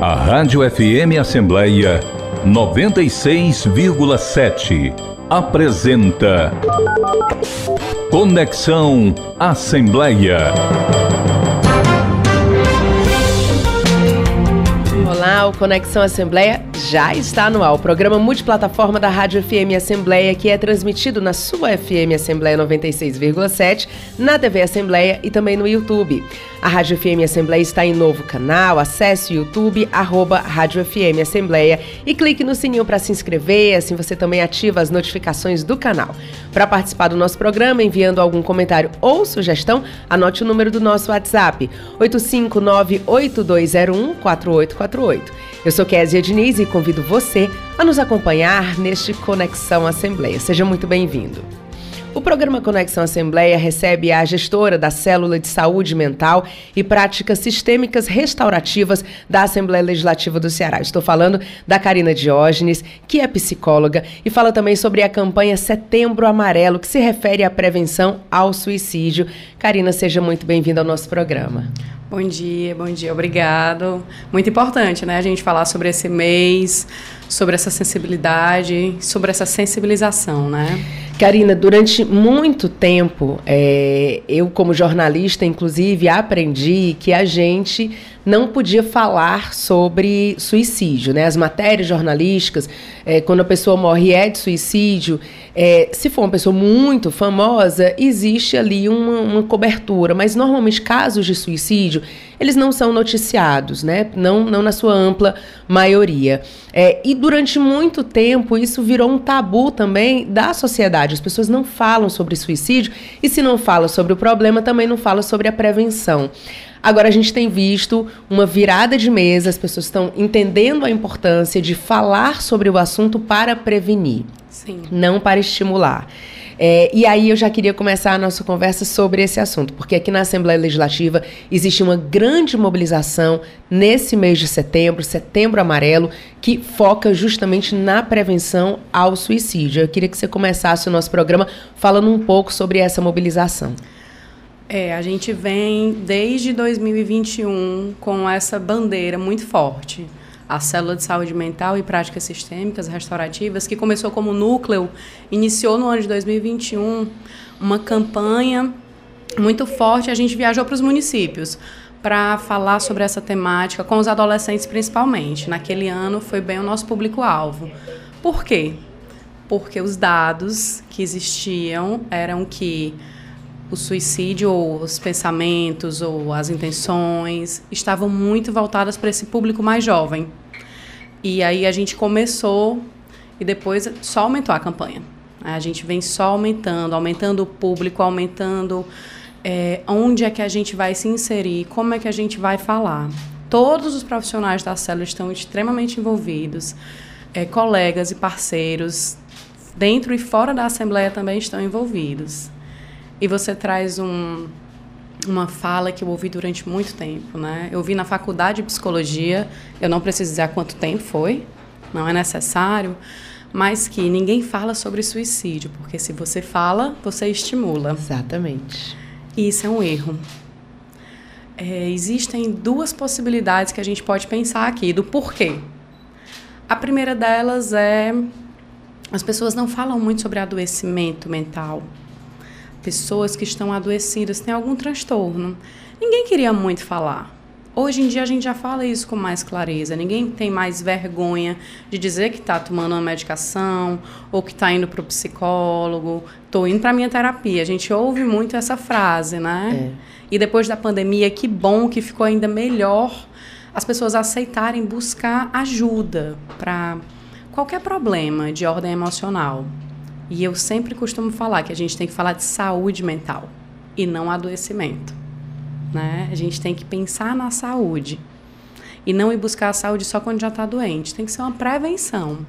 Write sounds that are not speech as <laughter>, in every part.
A Rádio FM Assembleia 96,7 apresenta Conexão Assembleia. Olá, o Conexão Assembleia já está no ar. O programa multiplataforma da Rádio FM Assembleia, que é transmitido na sua FM Assembleia 96,7, na TV Assembleia e também no YouTube. A Rádio FM Assembleia está em novo canal. Acesse o YouTube, arroba Rádio FM Assembleia e clique no sininho para se inscrever, assim você também ativa as notificações do canal. Para participar do nosso programa, enviando algum comentário ou sugestão, anote o número do nosso WhatsApp, 859-8201-4848. Eu sou Kézia Diniz e convido você a nos acompanhar neste Conexão Assembleia. Seja muito bem-vindo. O programa Conexão Assembleia recebe a gestora da Célula de Saúde Mental e Práticas Sistêmicas Restaurativas da Assembleia Legislativa do Ceará. Estou falando da Karina Diógenes, que é psicóloga, e fala também sobre a campanha Setembro Amarelo, que se refere à prevenção ao suicídio. Karina, seja muito bem-vinda ao nosso programa. Bom dia, bom dia, obrigado. Muito importante, né, a gente falar sobre esse mês, sobre essa sensibilidade, sobre essa sensibilização, né? Karina, durante muito tempo, é, eu como jornalista, inclusive, aprendi que a gente não podia falar sobre suicídio, né? As matérias jornalísticas, é, quando a pessoa morre é de suicídio, é, se for uma pessoa muito famosa, existe ali uma, uma, cobertura, mas normalmente casos de suicídio, eles não são noticiados, né? Não, não na sua ampla maioria. É, e durante muito tempo isso virou um tabu também da sociedade. As pessoas não falam sobre suicídio e se não fala sobre o problema, também não fala sobre a prevenção. Agora a gente tem visto uma virada de mesa, as pessoas estão entendendo a importância de falar sobre o assunto para prevenir, Sim. não para estimular. É, e aí eu já queria começar a nossa conversa sobre esse assunto, porque aqui na Assembleia Legislativa existe uma grande mobilização nesse mês de setembro, setembro amarelo, que foca justamente na prevenção ao suicídio. Eu queria que você começasse o nosso programa falando um pouco sobre essa mobilização. É, a gente vem desde 2021 com essa bandeira muito forte. A Célula de Saúde Mental e Práticas Sistêmicas Restaurativas, que começou como núcleo, iniciou no ano de 2021 uma campanha muito forte. A gente viajou para os municípios para falar sobre essa temática, com os adolescentes principalmente. Naquele ano foi bem o nosso público-alvo. Por quê? Porque os dados que existiam eram que o suicídio ou os pensamentos ou as intenções estavam muito voltadas para esse público mais jovem. E aí a gente começou e depois só aumentou a campanha. A gente vem só aumentando, aumentando o público, aumentando é, onde é que a gente vai se inserir, como é que a gente vai falar. Todos os profissionais da célula estão extremamente envolvidos, é, colegas e parceiros dentro e fora da Assembleia também estão envolvidos. E você traz um, uma fala que eu ouvi durante muito tempo, né? Eu vi na faculdade de psicologia, eu não preciso dizer há quanto tempo foi, não é necessário, mas que ninguém fala sobre suicídio, porque se você fala, você estimula. Exatamente. E isso é um erro. É, existem duas possibilidades que a gente pode pensar aqui do porquê. A primeira delas é as pessoas não falam muito sobre adoecimento mental pessoas que estão adoecidas, têm algum transtorno. Ninguém queria muito falar. Hoje em dia a gente já fala isso com mais clareza. Ninguém tem mais vergonha de dizer que está tomando uma medicação ou que está indo para o psicólogo. Estou indo para minha terapia. A gente ouve muito essa frase, né? É. E depois da pandemia, que bom que ficou ainda melhor as pessoas aceitarem buscar ajuda para qualquer problema de ordem emocional. E eu sempre costumo falar que a gente tem que falar de saúde mental e não adoecimento. Né? A gente tem que pensar na saúde e não ir buscar a saúde só quando já está doente. Tem que ser uma prevenção.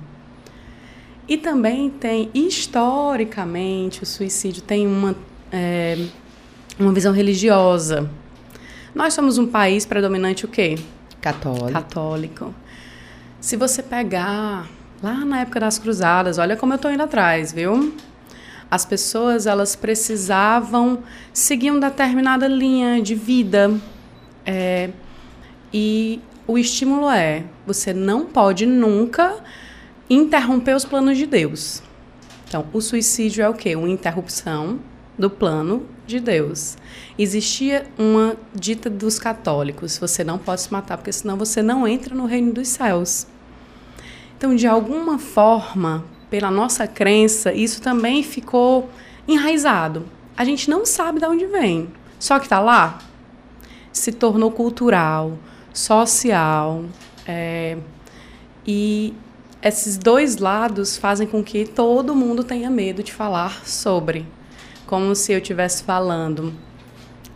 E também tem, historicamente, o suicídio tem uma, é, uma visão religiosa. Nós somos um país predominante o quê? Católico. Católico. Se você pegar Lá na época das cruzadas, olha como eu estou indo atrás, viu? As pessoas elas precisavam seguir uma determinada linha de vida é, e o estímulo é: você não pode nunca interromper os planos de Deus. Então, o suicídio é o quê? Uma interrupção do plano de Deus. Existia uma dita dos católicos: você não pode se matar, porque senão você não entra no reino dos céus. Então, de alguma forma, pela nossa crença, isso também ficou enraizado. A gente não sabe de onde vem, só que está lá. Se tornou cultural, social, é, e esses dois lados fazem com que todo mundo tenha medo de falar sobre. Como se eu estivesse falando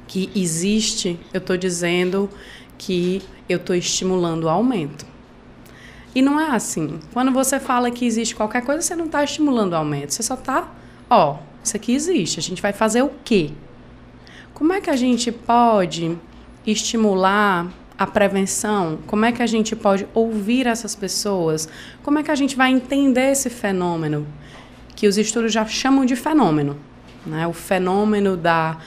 que existe, eu estou dizendo que eu estou estimulando o aumento. E não é assim. Quando você fala que existe qualquer coisa, você não está estimulando o aumento. Você só está, ó, isso aqui existe. A gente vai fazer o quê? Como é que a gente pode estimular a prevenção? Como é que a gente pode ouvir essas pessoas? Como é que a gente vai entender esse fenômeno? Que os estudos já chamam de fenômeno. Né? O fenômeno da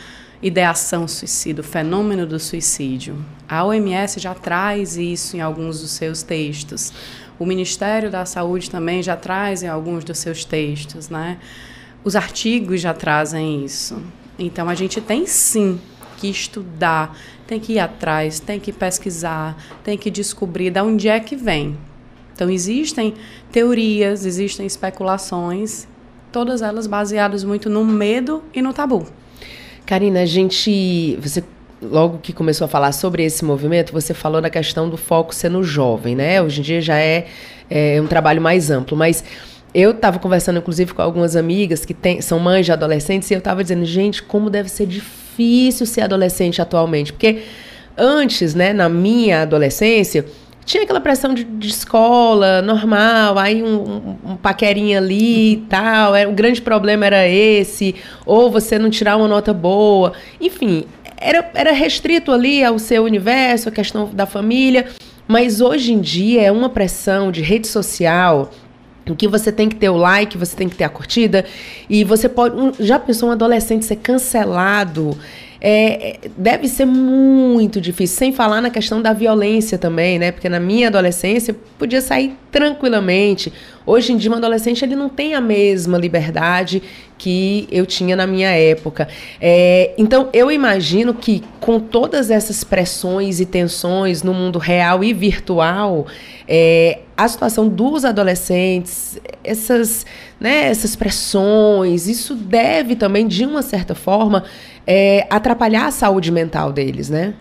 ideação suicida, o fenômeno do suicídio. A OMS já traz isso em alguns dos seus textos. O Ministério da Saúde também já traz em alguns dos seus textos, né? Os artigos já trazem isso. Então a gente tem sim que estudar, tem que ir atrás, tem que pesquisar, tem que descobrir de onde é que vem. Então existem teorias, existem especulações, todas elas baseadas muito no medo e no tabu. Karina, a gente. Você logo que começou a falar sobre esse movimento, você falou da questão do foco sendo jovem, né? Hoje em dia já é, é um trabalho mais amplo, mas eu estava conversando, inclusive, com algumas amigas que tem, são mães de adolescentes, e eu estava dizendo, gente, como deve ser difícil ser adolescente atualmente. Porque antes, né, na minha adolescência, tinha aquela pressão de, de escola normal, aí um, um, paquerinha ali e tal. Era, o grande problema era esse, ou você não tirar uma nota boa. Enfim, era, era restrito ali ao seu universo, a questão da família. Mas hoje em dia é uma pressão de rede social em que você tem que ter o like, você tem que ter a curtida, e você pode. Um, já pensou um adolescente ser cancelado? É, deve ser muito difícil, sem falar na questão da violência também, né? Porque na minha adolescência podia sair tranquilamente. Hoje em dia, um adolescente ele não tem a mesma liberdade que eu tinha na minha época. É, então, eu imagino que com todas essas pressões e tensões no mundo real e virtual, é, a situação dos adolescentes, essas, né, essas pressões, isso deve também, de uma certa forma, é, atrapalhar a saúde mental deles, né?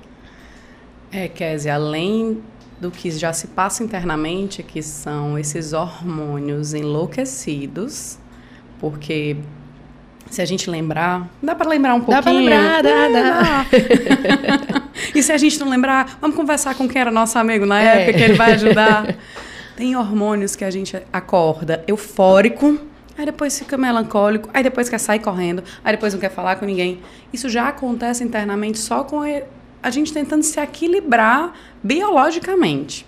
É, Kézia, além do que já se passa internamente, que são esses hormônios enlouquecidos, porque se a gente lembrar, dá para lembrar um pouquinho? Dá para lembrar, dá, dá. e se a gente não lembrar, vamos conversar com quem era nosso amigo na é. época, que ele vai ajudar. Tem hormônios que a gente acorda eufórico, aí depois fica melancólico, aí depois quer sair correndo, aí depois não quer falar com ninguém. Isso já acontece internamente só com a gente tentando se equilibrar biologicamente.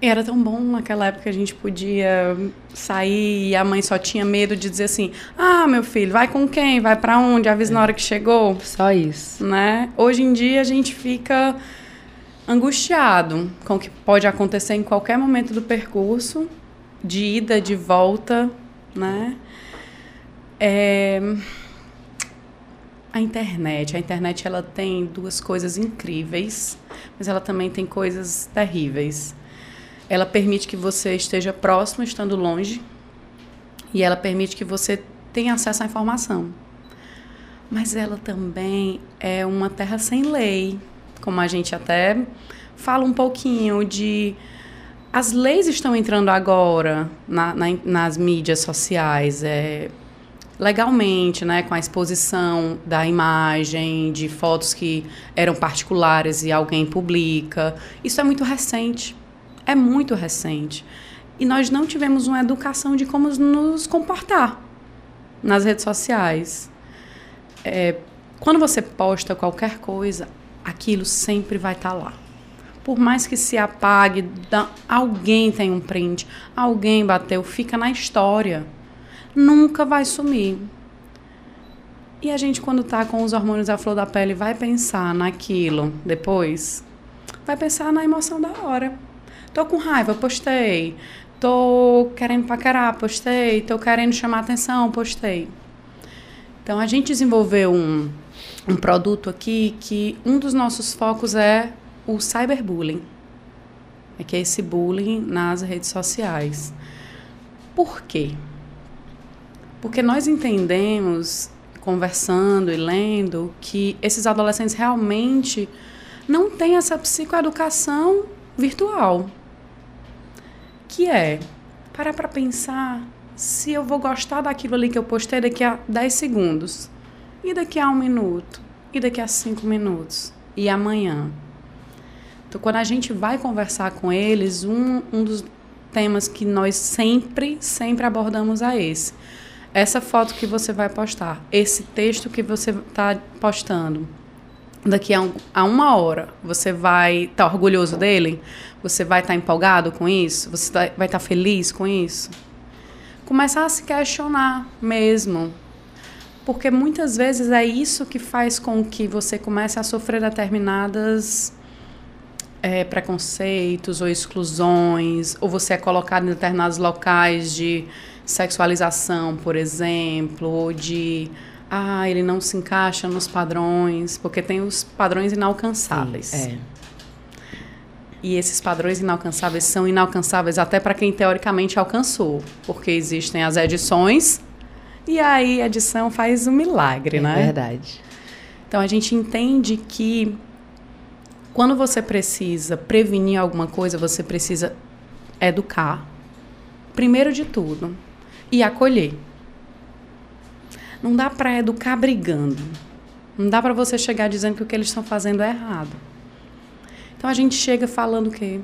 E era tão bom naquela época a gente podia sair e a mãe só tinha medo de dizer assim: "Ah, meu filho, vai com quem? Vai para onde? Avisa é. na hora que chegou". Só isso, né? Hoje em dia a gente fica angustiado com o que pode acontecer em qualquer momento do percurso, de ida, de volta, né? É... A internet, a internet ela tem duas coisas incríveis, mas ela também tem coisas terríveis. Ela permite que você esteja próximo estando longe e ela permite que você tenha acesso à informação. Mas ela também é uma terra sem lei, como a gente até fala um pouquinho de as leis estão entrando agora na, na, nas mídias sociais, é, legalmente, né, com a exposição da imagem, de fotos que eram particulares e alguém publica. Isso é muito recente. É muito recente. E nós não tivemos uma educação de como nos comportar nas redes sociais. É, quando você posta qualquer coisa, aquilo sempre vai estar tá lá. Por mais que se apague, alguém tem um print, alguém bateu, fica na história nunca vai sumir. E a gente, quando está com os hormônios à flor da pele, vai pensar naquilo depois? vai pensar na emoção da hora. Tô com raiva, postei. Tô querendo paquerar, postei. Tô querendo chamar atenção, postei. Então a gente desenvolveu um, um produto aqui que um dos nossos focos é o cyberbullying. É que é esse bullying nas redes sociais. Por quê? Porque nós entendemos, conversando e lendo, que esses adolescentes realmente não têm essa psicoeducação virtual. Que é parar para pensar se eu vou gostar daquilo ali que eu postei daqui a 10 segundos, e daqui a um minuto, e daqui a cinco minutos, e amanhã. Então, quando a gente vai conversar com eles, um, um dos temas que nós sempre, sempre abordamos é esse. Essa foto que você vai postar, esse texto que você está postando, daqui a, um, a, uma hora, você vai estar tá orgulhoso dele? Você vai estar tá empolgado com isso? Você vai estar tá feliz com isso? Começar a se questionar mesmo. Porque muitas vezes é isso que faz com que você comece a sofrer determinadas é, preconceitos ou exclusões, ou você é colocado em determinados locais de sexualização, por exemplo, ou de ah, ele não se encaixa nos padrões, porque tem os padrões inalcançáveis. Sim, é. E esses padrões inalcançáveis são inalcançáveis até para quem teoricamente alcançou, porque existem as edições e aí a edição faz um milagre, é né? É verdade. Então a gente entende que quando você precisa prevenir alguma coisa, você precisa educar, primeiro de tudo, e acolher. Não dá para educar brigando. Não dá para você chegar dizendo que o que eles estão fazendo é errado. Então a gente chega falando o quê?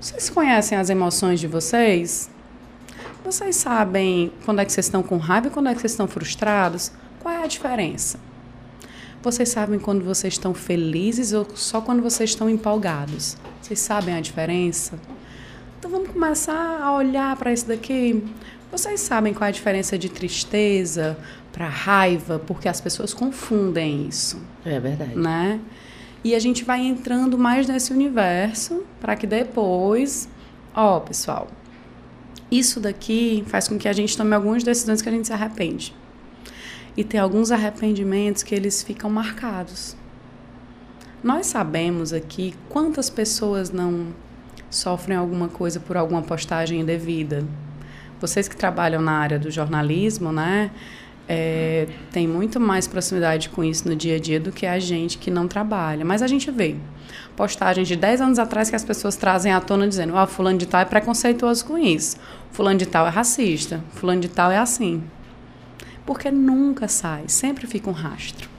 Vocês conhecem as emoções de vocês? Vocês sabem quando é que vocês estão com raiva e quando é que vocês estão frustrados? Qual é a diferença? Vocês sabem quando vocês estão felizes ou só quando vocês estão empolgados? Vocês sabem a diferença? Então vamos começar a olhar para isso daqui. Vocês sabem qual é a diferença de tristeza para raiva? Porque as pessoas confundem isso. É verdade. Né? E a gente vai entrando mais nesse universo para que depois, ó, pessoal, isso daqui faz com que a gente tome algumas decisões que a gente se arrepende e tem alguns arrependimentos que eles ficam marcados. Nós sabemos aqui quantas pessoas não sofrem alguma coisa por alguma postagem indevida. Vocês que trabalham na área do jornalismo, né, é, tem muito mais proximidade com isso no dia a dia do que a gente que não trabalha. Mas a gente vê postagens de 10 anos atrás que as pessoas trazem à tona dizendo: oh, fulano de tal é preconceituoso com isso, fulano de tal é racista, fulano de tal é assim porque nunca sai, sempre fica um rastro.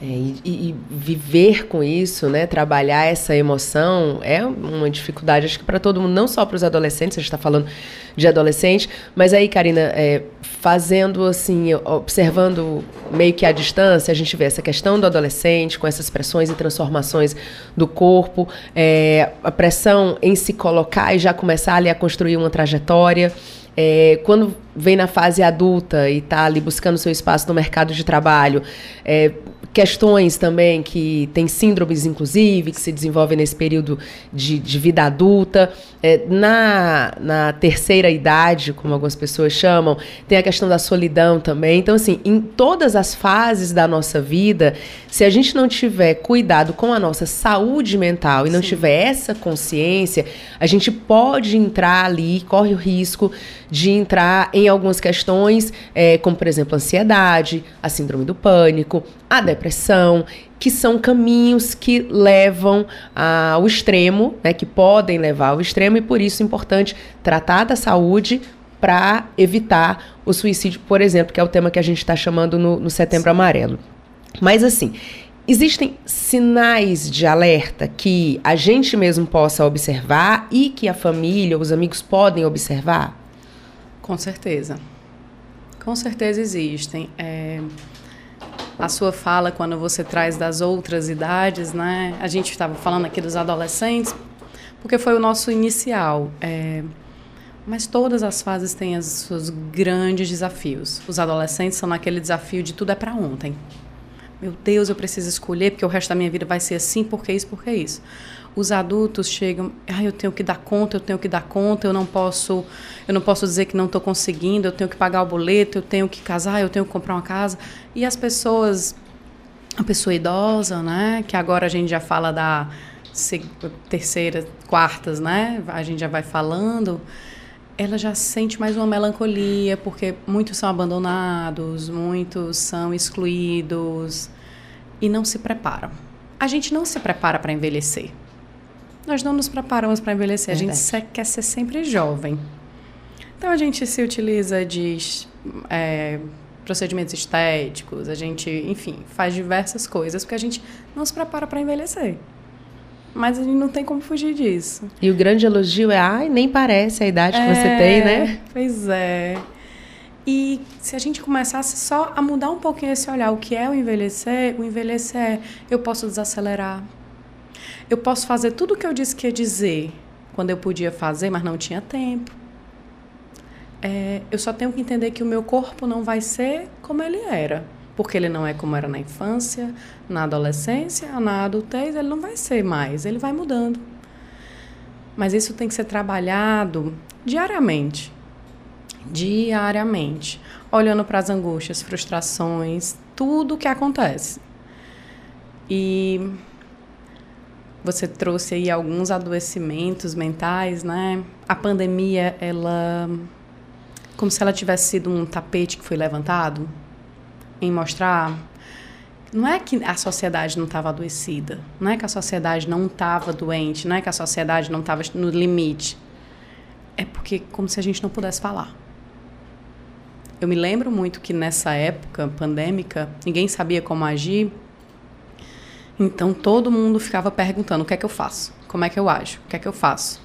É, e, e, viver com isso, né, trabalhar essa emoção é uma dificuldade, acho que para todo mundo, não só para os adolescentes, a gente está falando de adolescente, mas aí, Karina, é, fazendo assim, observando meio que à distância, a gente vê essa questão do adolescente com essas pressões e transformações do corpo, é, a pressão em se colocar e já começar ali a construir uma trajetória. É, quando vem na fase adulta e está ali buscando seu espaço no mercado de trabalho, é, questões também que tem síndromes, inclusive, que se desenvolvem nesse período de, de vida adulta. É, na, na terceira idade, como algumas pessoas chamam, tem a questão da solidão também. Então, assim, em todas as fases da nossa vida, se a gente não tiver cuidado com a nossa saúde mental e não Sim. tiver essa consciência, a gente pode entrar ali, corre o risco de entrar em algumas questões, é, como, por exemplo, a ansiedade, a síndrome do pânico, a depressão, que são caminhos que levam ao extremo, né, que podem levar ao extremo, e por isso é importante tratar da saúde para evitar o suicídio, por exemplo, que é o tema que a gente está chamando no, no Setembro Sim. Amarelo. Mas assim, Existem sinais de alerta que a gente mesmo possa observar e que a família, os amigos podem observar? Com certeza. Com certeza existem. É, a sua fala, quando você traz das outras idades, né? A gente estava falando aqui dos adolescentes, porque foi o nosso inicial. É, mas todas as fases têm os seus grandes desafios. Os adolescentes são naquele desafio de tudo é para ontem. Meu Deus, eu preciso escolher porque o resto da minha vida vai ser assim, porque isso, porque isso. Os adultos chegam, ah, eu tenho que dar conta, eu tenho que dar conta, eu não posso, eu não posso dizer que não estou conseguindo, eu tenho que pagar o boleto, eu tenho que casar, eu tenho que comprar uma casa. E as pessoas, a pessoa idosa, né, que agora a gente já fala da terceira, quartas, né, a gente já vai falando ela já sente mais uma melancolia, porque muitos são abandonados, muitos são excluídos e não se preparam. A gente não se prepara para envelhecer. Nós não nos preparamos para envelhecer, a gente quer ser sempre jovem. Então a gente se utiliza de é, procedimentos estéticos, a gente, enfim, faz diversas coisas porque a gente não se prepara para envelhecer. Mas a gente não tem como fugir disso. E o grande elogio é, ai, nem parece a idade é, que você tem, né? Pois é. E se a gente começasse só a mudar um pouquinho esse olhar, o que é o envelhecer? O envelhecer é eu posso desacelerar. Eu posso fazer tudo o que eu disse que ia dizer quando eu podia fazer, mas não tinha tempo. É, eu só tenho que entender que o meu corpo não vai ser como ele era porque ele não é como era na infância, na adolescência, na adultez, ele não vai ser mais, ele vai mudando. Mas isso tem que ser trabalhado diariamente. Diariamente. Olhando para as angústias, frustrações, tudo o que acontece. E você trouxe aí alguns adoecimentos mentais, né? A pandemia, ela como se ela tivesse sido um tapete que foi levantado em mostrar não é que a sociedade não estava adoecida, não é que a sociedade não estava doente, não é que a sociedade não estava no limite. É porque como se a gente não pudesse falar. Eu me lembro muito que nessa época pandêmica, ninguém sabia como agir. Então todo mundo ficava perguntando: o que é que eu faço? Como é que eu ajo? O que é que eu faço?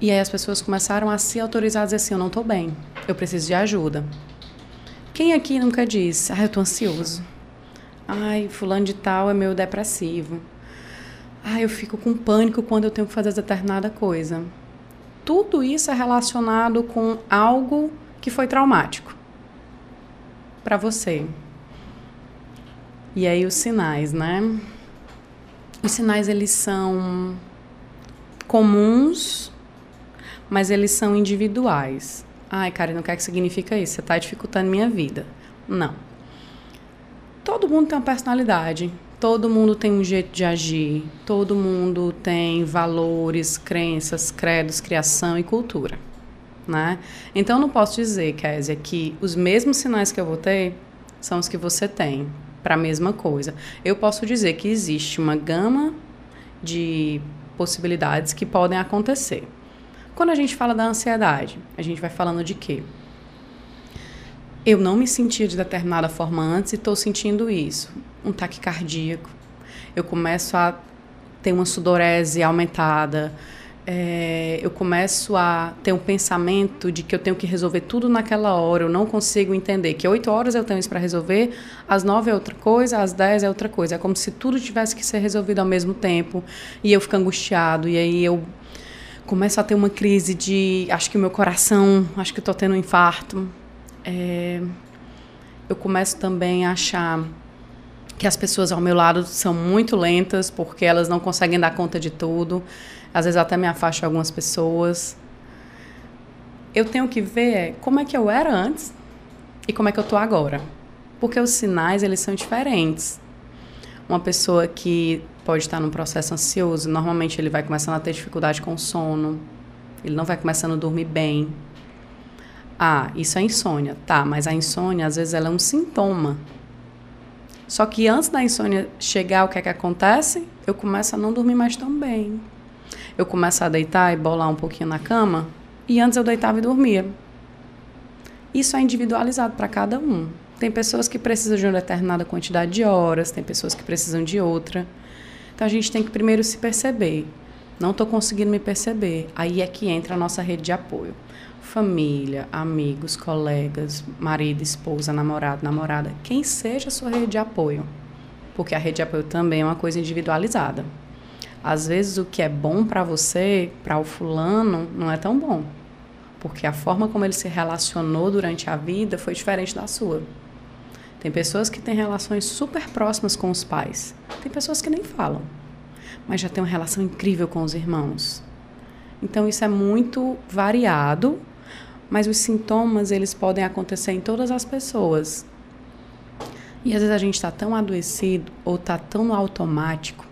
E aí as pessoas começaram a se autorizar a dizer assim: eu não estou bem, eu preciso de ajuda. Quem aqui nunca disse, ah, eu tô ansioso. Ai, fulano de tal é meu depressivo. Ai, eu fico com pânico quando eu tenho que fazer determinada coisa. Tudo isso é relacionado com algo que foi traumático para você. E aí os sinais, né? Os sinais eles são comuns, mas eles são individuais. Ai, Karen, o que que significa isso? Você está dificultando minha vida. Não. Todo mundo tem uma personalidade, todo mundo tem um jeito de agir, todo mundo tem valores, crenças, credos, criação e cultura. Né? Então, não posso dizer, Kézia, que os mesmos sinais que eu vou ter são os que você tem para a mesma coisa. Eu posso dizer que existe uma gama de possibilidades que podem acontecer. Quando a gente fala da ansiedade, a gente vai falando de quê? Eu não me sentia de determinada forma antes e estou sentindo isso. Um taque cardíaco. Eu começo a ter uma sudorese aumentada. É, eu começo a ter um pensamento de que eu tenho que resolver tudo naquela hora. Eu não consigo entender que oito horas eu tenho isso para resolver, às nove é outra coisa, às dez é outra coisa. É como se tudo tivesse que ser resolvido ao mesmo tempo. E eu fico angustiado. E aí eu começo a ter uma crise de acho que o meu coração, acho que estou tendo um infarto. É, eu começo também a achar que as pessoas ao meu lado são muito lentas porque elas não conseguem dar conta de tudo. Às vezes até me afasto algumas pessoas. Eu tenho que ver como é que eu era antes e como é que eu tô agora. Porque os sinais, eles são diferentes. Uma pessoa que pode estar num processo ansioso, normalmente ele vai começando a ter dificuldade com o sono, ele não vai começando a dormir bem. Ah, isso é insônia. Tá, mas a insônia, às vezes, ela é um sintoma. Só que antes da insônia chegar, o que é que acontece? Eu começo a não dormir mais tão bem. Eu começo a deitar e bolar um pouquinho na cama, e antes eu deitava e dormia. Isso é individualizado para cada um. Tem pessoas que precisam de uma determinada quantidade de horas, tem pessoas que precisam de outra. Então a gente tem que primeiro se perceber. Não estou conseguindo me perceber. Aí é que entra a nossa rede de apoio. Família, amigos, colegas, marido, esposa, namorado, namorada, quem seja a sua rede de apoio. Porque a rede de apoio também é uma coisa individualizada. Às vezes o que é bom para você, para o fulano, não é tão bom. Porque a forma como ele se relacionou durante a vida foi diferente da sua. Tem pessoas que têm relações super próximas com os pais. Tem pessoas que nem falam, mas já têm uma relação incrível com os irmãos. Então isso é muito variado, mas os sintomas eles podem acontecer em todas as pessoas. E às vezes a gente está tão adoecido ou está tão no automático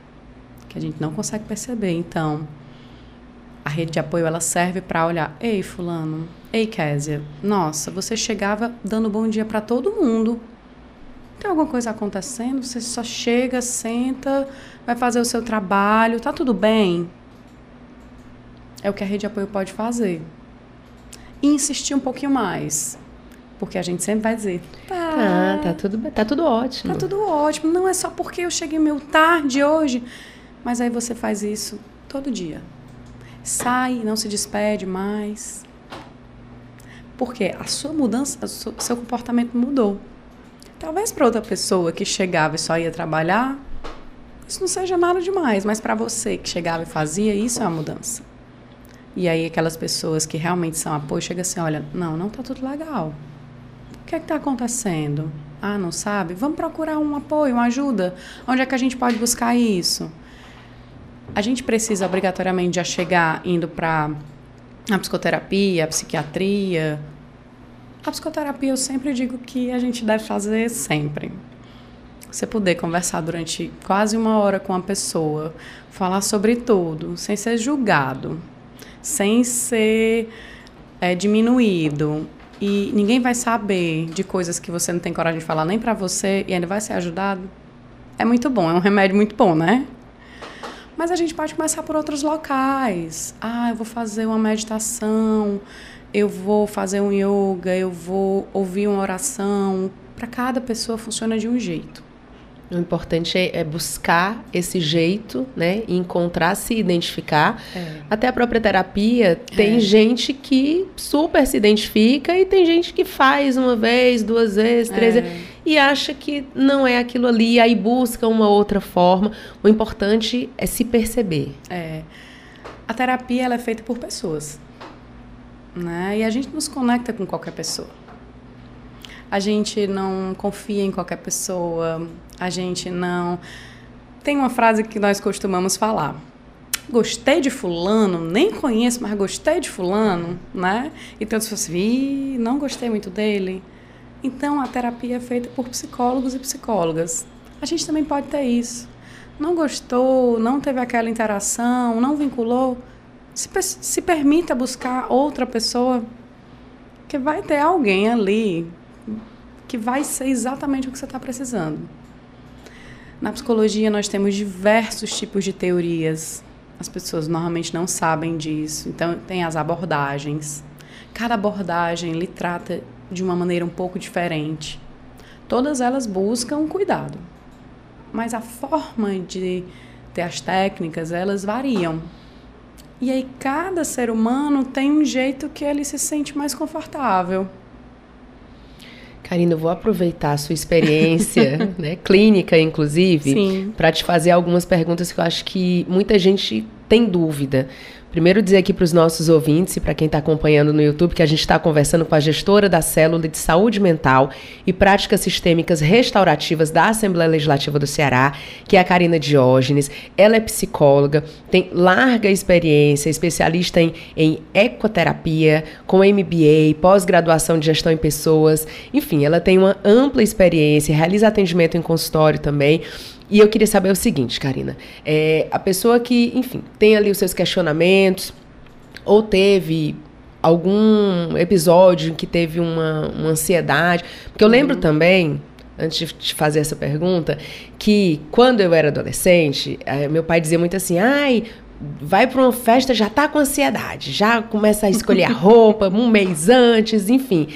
que a gente não consegue perceber. Então, a rede de apoio ela serve para olhar, ei fulano, ei Késia, nossa, você chegava dando bom dia para todo mundo. Tem alguma coisa acontecendo? Você só chega, senta, vai fazer o seu trabalho, tá tudo bem? É o que a rede de apoio pode fazer. E insistir um pouquinho mais. Porque a gente sempre vai dizer, tá, tá, tá tudo, tá tudo ótimo. Tá tudo ótimo. Não é só porque eu cheguei meio tarde hoje. Mas aí você faz isso todo dia. Sai, não se despede mais. Porque a sua mudança, o seu comportamento mudou. Talvez para outra pessoa que chegava e só ia trabalhar, isso não seja nada demais, mas para você que chegava e fazia, isso é uma mudança. E aí aquelas pessoas que realmente são apoio, chega assim, olha, não, não está tudo legal. O que é que está acontecendo? Ah, não sabe? Vamos procurar um apoio, uma ajuda. Onde é que a gente pode buscar isso? A gente precisa obrigatoriamente já chegar indo para a psicoterapia, a psiquiatria. A psicoterapia eu sempre digo que a gente deve fazer sempre. Você poder conversar durante quase uma hora com uma pessoa, falar sobre tudo, sem ser julgado, sem ser é, diminuído. E ninguém vai saber de coisas que você não tem coragem de falar nem para você e ainda vai ser ajudado. É muito bom, é um remédio muito bom, né? Mas a gente pode começar por outros locais. Ah, eu vou fazer uma meditação, eu vou fazer um yoga, eu vou ouvir uma oração. Para cada pessoa funciona de um jeito. O importante é, é, buscar esse jeito, né? Encontrar, se identificar. É. Até a própria terapia, tem é. gente que super se identifica e tem gente que faz uma vez, duas vezes, três é. vezes e acha que não é aquilo ali, aí busca uma outra forma. O importante é se perceber. É. A terapia ela é feita por pessoas. Né? E a gente nos conecta com qualquer pessoa. A gente não confia em qualquer pessoa, a gente não. Tem uma frase que nós costumamos falar. Gostei de fulano, nem conheço, mas gostei de fulano, né? Então se fosse, assim, não gostei muito dele. Então a terapia é feita por psicólogos e psicólogas. A gente também pode ter isso. Não gostou, não teve aquela interação, não vinculou, se, se permita buscar outra pessoa que vai ter alguém ali que vai ser exatamente o que você está precisando. Na psicologia, nós temos diversos tipos de teorias. As pessoas normalmente não sabem disso. Então, tem as abordagens. Cada abordagem lhe trata de uma maneira um pouco diferente. Todas elas buscam cuidado. Mas a forma de ter as técnicas, elas variam. E aí, cada ser humano tem um jeito que ele se sente mais confortável. Karina, eu vou aproveitar a sua experiência, <laughs> né, clínica, inclusive, para te fazer algumas perguntas que eu acho que muita gente tem dúvida. Primeiro dizer aqui para os nossos ouvintes e para quem está acompanhando no YouTube que a gente está conversando com a gestora da Célula de Saúde Mental e Práticas Sistêmicas Restaurativas da Assembleia Legislativa do Ceará, que é a Karina Diógenes. Ela é psicóloga, tem larga experiência, especialista em, em ecoterapia, com MBA, pós-graduação de gestão em pessoas. Enfim, ela tem uma ampla experiência, realiza atendimento em consultório também. E eu queria saber o seguinte, Karina. É, a pessoa que, enfim, tem ali os seus questionamentos, ou teve algum episódio em que teve uma, uma ansiedade. Porque eu lembro uhum. também, antes de te fazer essa pergunta, que quando eu era adolescente, é, meu pai dizia muito assim: ai, vai para uma festa, já tá com ansiedade, já começa a escolher a <laughs> roupa um mês antes, enfim.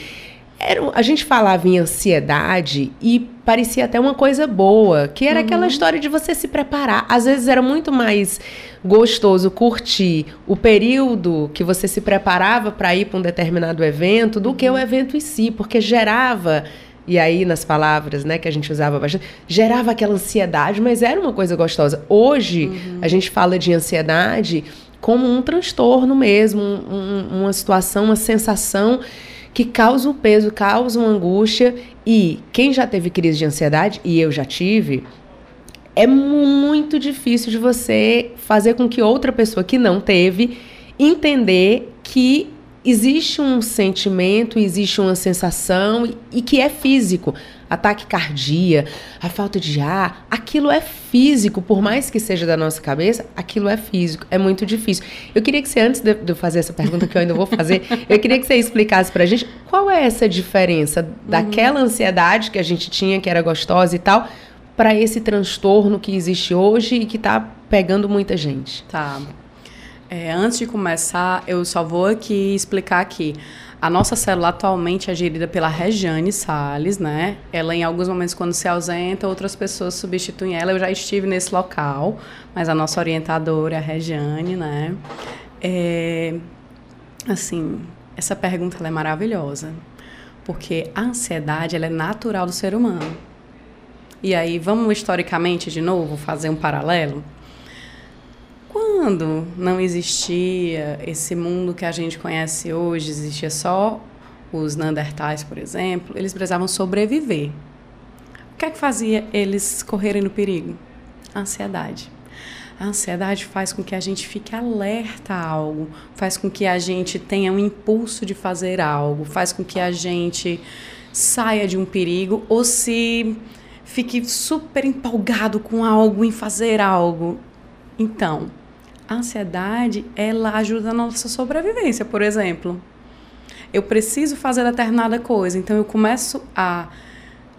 Era, a gente falava em ansiedade e parecia até uma coisa boa, que era uhum. aquela história de você se preparar. Às vezes era muito mais gostoso curtir o período que você se preparava para ir para um determinado evento do que o uhum. evento em si, porque gerava e aí nas palavras, né, que a gente usava bastante, gerava aquela ansiedade, mas era uma coisa gostosa. Hoje uhum. a gente fala de ansiedade como um transtorno mesmo, um, uma situação, uma sensação que causam peso, causam angústia. E quem já teve crise de ansiedade, e eu já tive, é muito difícil de você fazer com que outra pessoa que não teve entender que existe um sentimento, existe uma sensação e, e que é físico. Ataque cardíaco, a falta de ar, aquilo é físico, por mais que seja da nossa cabeça, aquilo é físico, é muito difícil. Eu queria que você, antes de, eu fazer essa pergunta que eu ainda vou fazer, <laughs> eu queria que você explicasse pra gente qual é essa diferença uhum. daquela ansiedade que a gente tinha, que era gostosa e tal, para esse transtorno que existe hoje e que está pegando muita gente. Tá. É, antes de começar, eu só vou aqui explicar aqui. A nossa célula atualmente é gerida pela Regiane Sales, né? Ela, em alguns momentos, quando se ausenta, outras pessoas substituem ela. Eu já estive nesse local, mas a nossa orientadora é a Regiane, né? É, assim, essa pergunta é maravilhosa, porque a ansiedade ela é natural do ser humano. E aí, vamos historicamente de novo fazer um paralelo? Quando não existia esse mundo que a gente conhece hoje, existia só os Neandertais, por exemplo, eles precisavam sobreviver. O que é que fazia eles correrem no perigo? A ansiedade. A ansiedade faz com que a gente fique alerta a algo, faz com que a gente tenha um impulso de fazer algo, faz com que a gente saia de um perigo ou se fique super empolgado com algo, em fazer algo. Então, a ansiedade, ela ajuda na nossa sobrevivência, por exemplo. Eu preciso fazer determinada coisa, então eu começo a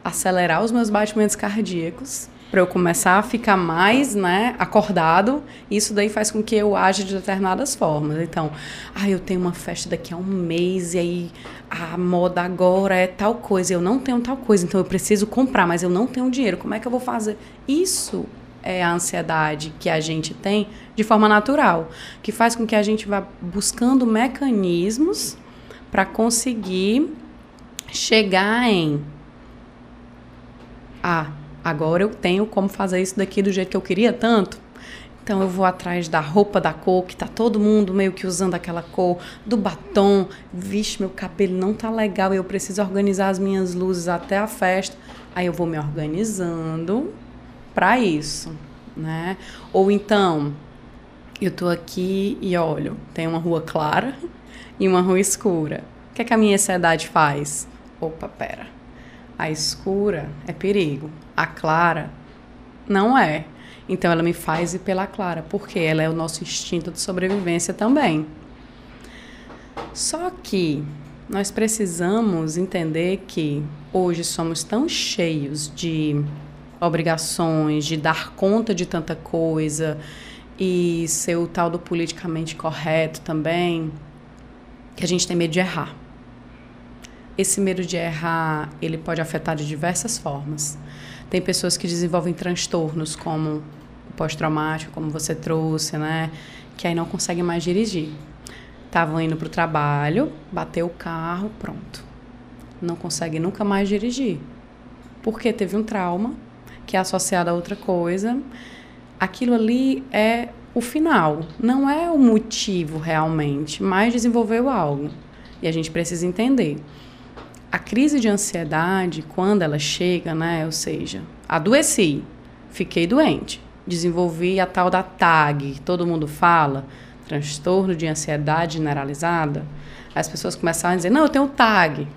acelerar os meus batimentos cardíacos para eu começar a ficar mais, né, acordado. Isso daí faz com que eu age de determinadas formas. Então, ah, eu tenho uma festa daqui a um mês e aí a moda agora é tal coisa, eu não tenho tal coisa, então eu preciso comprar, mas eu não tenho dinheiro. Como é que eu vou fazer? Isso é a ansiedade que a gente tem de forma natural, que faz com que a gente vá buscando mecanismos para conseguir chegar em ah, agora eu tenho como fazer isso daqui do jeito que eu queria tanto. Então eu vou atrás da roupa da cor, que tá todo mundo meio que usando aquela cor, do batom. Vixe, meu cabelo não tá legal, eu preciso organizar as minhas luzes até a festa. Aí eu vou me organizando para isso, né? Ou então, eu tô aqui e olho, tem uma rua clara e uma rua escura. O que, é que a minha ansiedade faz? Opa, pera. A escura é perigo, a clara não é. Então ela me faz ir pela clara, porque ela é o nosso instinto de sobrevivência também. Só que nós precisamos entender que hoje somos tão cheios de obrigações, de dar conta de tanta coisa e ser o tal do politicamente correto também, que a gente tem medo de errar. Esse medo de errar, ele pode afetar de diversas formas. Tem pessoas que desenvolvem transtornos como o pós-traumático, como você trouxe, né? Que aí não conseguem mais dirigir. Estavam indo para o trabalho, bateu o carro, pronto. Não consegue nunca mais dirigir. Porque teve um trauma que é associado a outra coisa, aquilo ali é o final, não é o motivo realmente, mas desenvolveu algo. E a gente precisa entender. A crise de ansiedade, quando ela chega, né, ou seja, adoeci, fiquei doente, desenvolvi a tal da TAG, todo mundo fala, transtorno de ansiedade generalizada, as pessoas começaram a dizer: "Não, eu tenho TAG".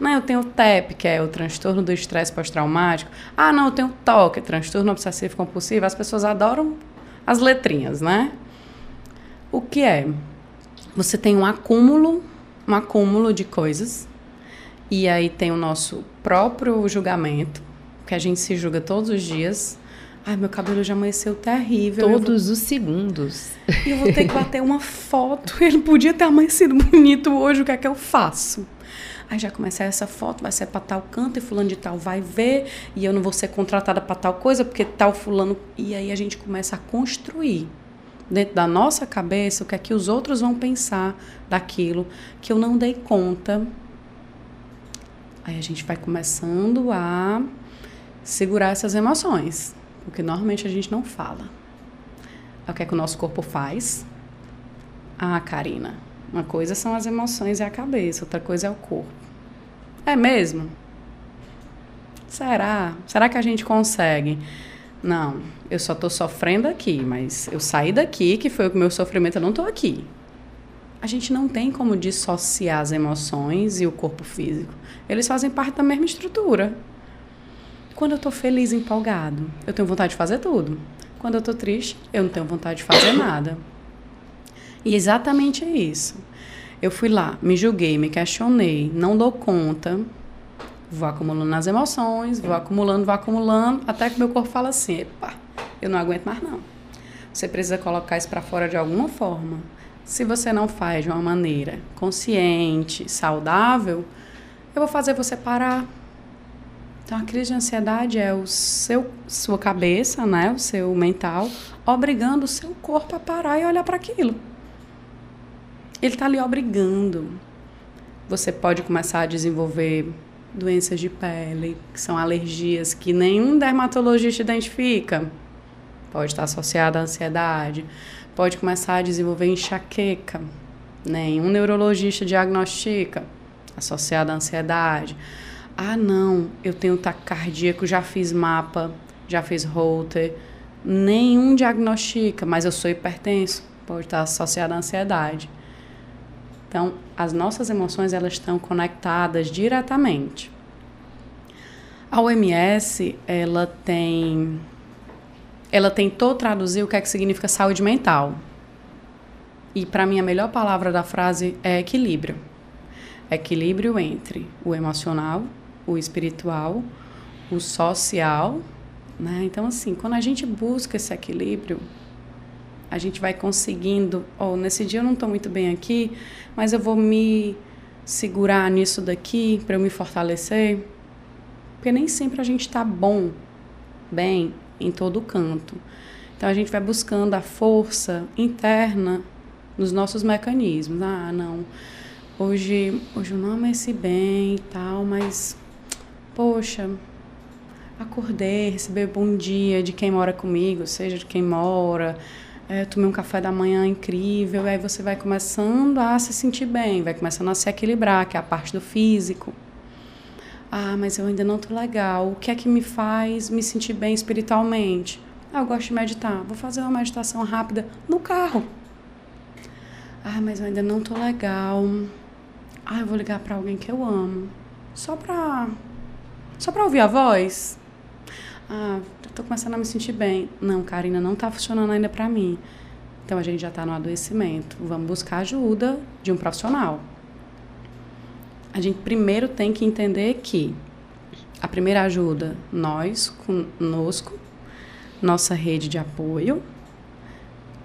Não, eu tenho TEP, que é o transtorno do estresse pós-traumático. Ah, não, eu tenho TOC, transtorno obsessivo compulsivo. As pessoas adoram as letrinhas, né? O que é? Você tem um acúmulo, um acúmulo de coisas. E aí tem o nosso próprio julgamento, que a gente se julga todos os dias. Ai, meu cabelo já amanheceu terrível. Todos vou... os segundos. E eu vou ter que bater uma foto. <laughs> Ele podia ter amanhecido bonito hoje, o que é que eu faço? Aí já começa essa foto, vai ser para tal canto e fulano de tal vai ver, e eu não vou ser contratada para tal coisa porque tal fulano. E aí a gente começa a construir dentro da nossa cabeça o que é que os outros vão pensar daquilo que eu não dei conta. Aí a gente vai começando a segurar essas emoções, porque normalmente a gente não fala. É o que é que o nosso corpo faz? Ah, Karina, uma coisa são as emoções e a cabeça, outra coisa é o corpo. É mesmo? Será? Será que a gente consegue? Não, eu só estou sofrendo aqui, mas eu saí daqui, que foi o meu sofrimento, eu não estou aqui. A gente não tem como dissociar as emoções e o corpo físico. Eles fazem parte da mesma estrutura. Quando eu estou feliz, empolgado, eu tenho vontade de fazer tudo. Quando eu estou triste, eu não tenho vontade de fazer nada. E exatamente é isso. Eu fui lá, me julguei, me questionei, não dou conta, vou acumulando as emoções, vou acumulando, vou acumulando, até que meu corpo fala assim: epa, eu não aguento mais não. Você precisa colocar isso para fora de alguma forma. Se você não faz de uma maneira consciente, saudável, eu vou fazer você parar. Então a crise de ansiedade é o seu sua cabeça, né, o seu mental, obrigando o seu corpo a parar e olhar para aquilo. Ele está ali obrigando. Você pode começar a desenvolver doenças de pele, que são alergias que nenhum dermatologista identifica. Pode estar associada à ansiedade. Pode começar a desenvolver enxaqueca. Nenhum neurologista diagnostica associada à ansiedade. Ah, não, eu tenho taquicardíaco, já fiz mapa, já fiz Holter. Nenhum diagnostica, mas eu sou hipertenso. Pode estar associada à ansiedade. Então, as nossas emoções elas estão conectadas diretamente. A OMS, ela tem ela tentou traduzir o que é que significa saúde mental. E para mim a melhor palavra da frase é equilíbrio. Equilíbrio entre o emocional, o espiritual, o social, né? Então assim, quando a gente busca esse equilíbrio, a gente vai conseguindo, oh, nesse dia eu não estou muito bem aqui, mas eu vou me segurar nisso daqui para eu me fortalecer. Porque nem sempre a gente está bom, bem, em todo canto. Então a gente vai buscando a força interna nos nossos mecanismos. Ah, não, hoje, hoje eu não amanheci bem e tal, mas, poxa, acordei, recebi bom dia de quem mora comigo, seja de quem mora, é, tomei um café da manhã incrível, e aí você vai começando a se sentir bem, vai começando a se equilibrar, que é a parte do físico. Ah, mas eu ainda não tô legal. O que é que me faz me sentir bem espiritualmente? Ah, eu gosto de meditar. Vou fazer uma meditação rápida no carro. Ah, mas eu ainda não tô legal. Ah, eu vou ligar para alguém que eu amo. Só pra só para ouvir a voz. Ah, tô começando a me sentir bem. Não, Karina, não tá funcionando ainda para mim. Então a gente já tá no adoecimento. Vamos buscar ajuda de um profissional. A gente primeiro tem que entender que a primeira ajuda, nós, conosco, nossa rede de apoio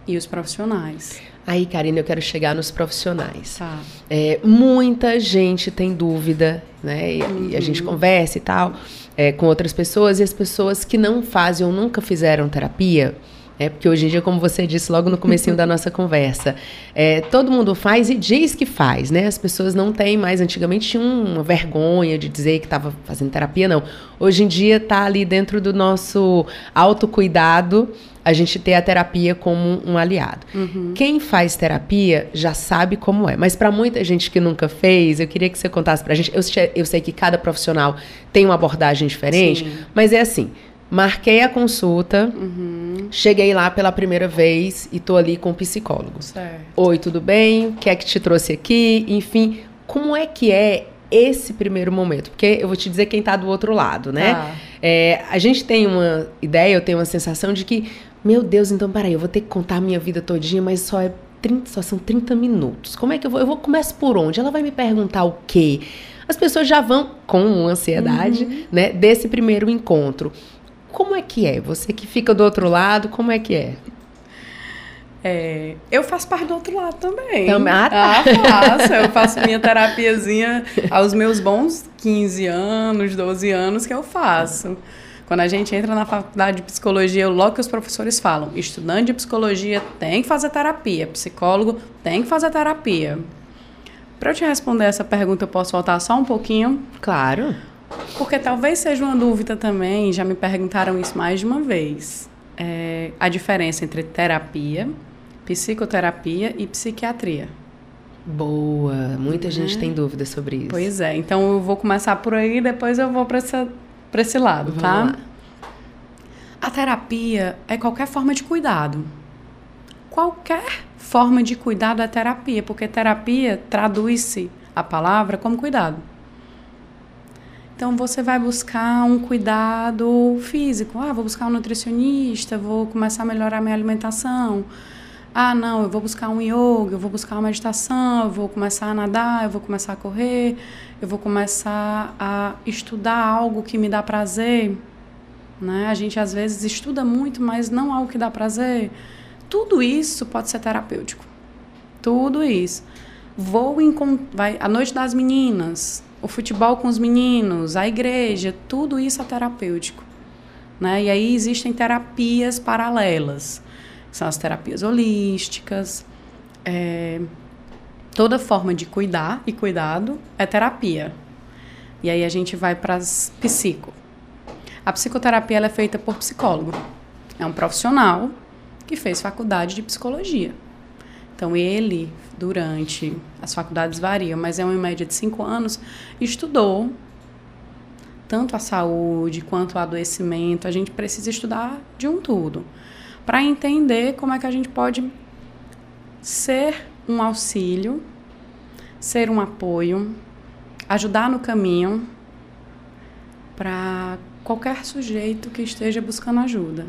e os profissionais. Aí, Karina, eu quero chegar nos profissionais. Tá. É, muita gente tem dúvida, né? E, uhum. e a gente conversa e tal é, com outras pessoas e as pessoas que não fazem ou nunca fizeram terapia, é porque hoje em dia, como você disse logo no comecinho da nossa conversa, é, todo mundo faz e diz que faz, né? As pessoas não têm mais, antigamente tinham uma vergonha de dizer que estava fazendo terapia, não. Hoje em dia está ali dentro do nosso autocuidado a gente ter a terapia como um aliado. Uhum. Quem faz terapia já sabe como é, mas para muita gente que nunca fez, eu queria que você contasse para a gente. Eu, eu sei que cada profissional tem uma abordagem diferente, Sim. mas é assim. Marquei a consulta, uhum. cheguei lá pela primeira vez e tô ali com o psicólogo. Certo. Oi, tudo bem? O que é que te trouxe aqui? Enfim, como é que é esse primeiro momento? Porque eu vou te dizer quem está do outro lado, né? Tá. É, a gente tem uma ideia, eu tenho uma sensação de que, meu Deus, então peraí, eu vou ter que contar a minha vida todinha, mas só é 30, só são 30 minutos. Como é que eu vou? Eu vou começar por onde? Ela vai me perguntar o quê? As pessoas já vão com ansiedade, Uhum. né, desse primeiro encontro. Como é que é? Você que fica do outro lado, como é que é? É, eu faço parte do outro lado também. Também- ah, tá. faço. Eu faço minha terapiazinha aos meus bons 15 anos, 12 anos que eu faço. Quando a gente entra na faculdade de psicologia, logo que os professores falam, estudante de psicologia tem que fazer terapia, psicólogo tem que fazer terapia. Para eu te responder essa pergunta, eu posso voltar só um pouquinho? Claro. Porque talvez seja uma dúvida também, já me perguntaram isso mais de uma vez. É, a diferença entre terapia, psicoterapia e psiquiatria. Boa, muita gente tem dúvida sobre isso. Pois é, então eu vou começar por aí, depois eu vou para esse lado, Vamos tá? lá. A terapia é qualquer forma de cuidado. Qualquer forma de cuidado é terapia, porque terapia traduz-se a palavra como cuidado. Então você vai buscar um cuidado físico. Ah, vou buscar um nutricionista, vou começar a melhorar minha alimentação. Ah, não, eu vou buscar um yoga, eu vou buscar uma meditação, eu vou começar a nadar, eu vou começar a correr, eu vou começar a estudar algo que me dá prazer. Né? A gente às vezes estuda muito, mas não algo que dá prazer. Tudo isso pode ser terapêutico. Tudo isso. Vou vai a noite das meninas, o futebol com os meninos, a igreja, tudo isso é terapêutico. Né? E aí existem terapias paralelas são as terapias holísticas. É, toda forma de cuidar e cuidado é terapia. E aí a gente vai para as psico. A psicoterapia é feita por psicólogo. É um profissional que fez faculdade de psicologia. Então ele, durante as faculdades variam, mas é uma média de cinco anos, estudou tanto a saúde quanto o adoecimento. A gente precisa estudar de um tudo para entender como é que a gente pode ser um auxílio, ser um apoio, ajudar no caminho para qualquer sujeito que esteja buscando ajuda.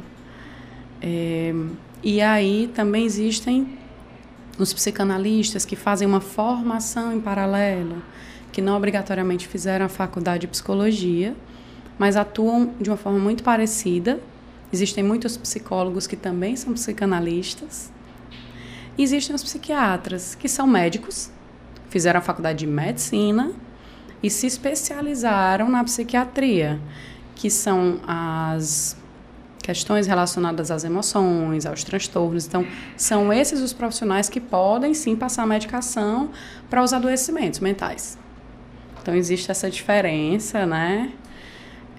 É, e aí também existem os psicanalistas que fazem uma formação em paralelo, que não obrigatoriamente fizeram a faculdade de psicologia, mas atuam de uma forma muito parecida Existem muitos psicólogos que também são psicanalistas. Existem os psiquiatras, que são médicos, fizeram a faculdade de medicina e se especializaram na psiquiatria, que são as questões relacionadas às emoções, aos transtornos. Então, são esses os profissionais que podem sim passar medicação para os adoecimentos mentais. Então, existe essa diferença, né?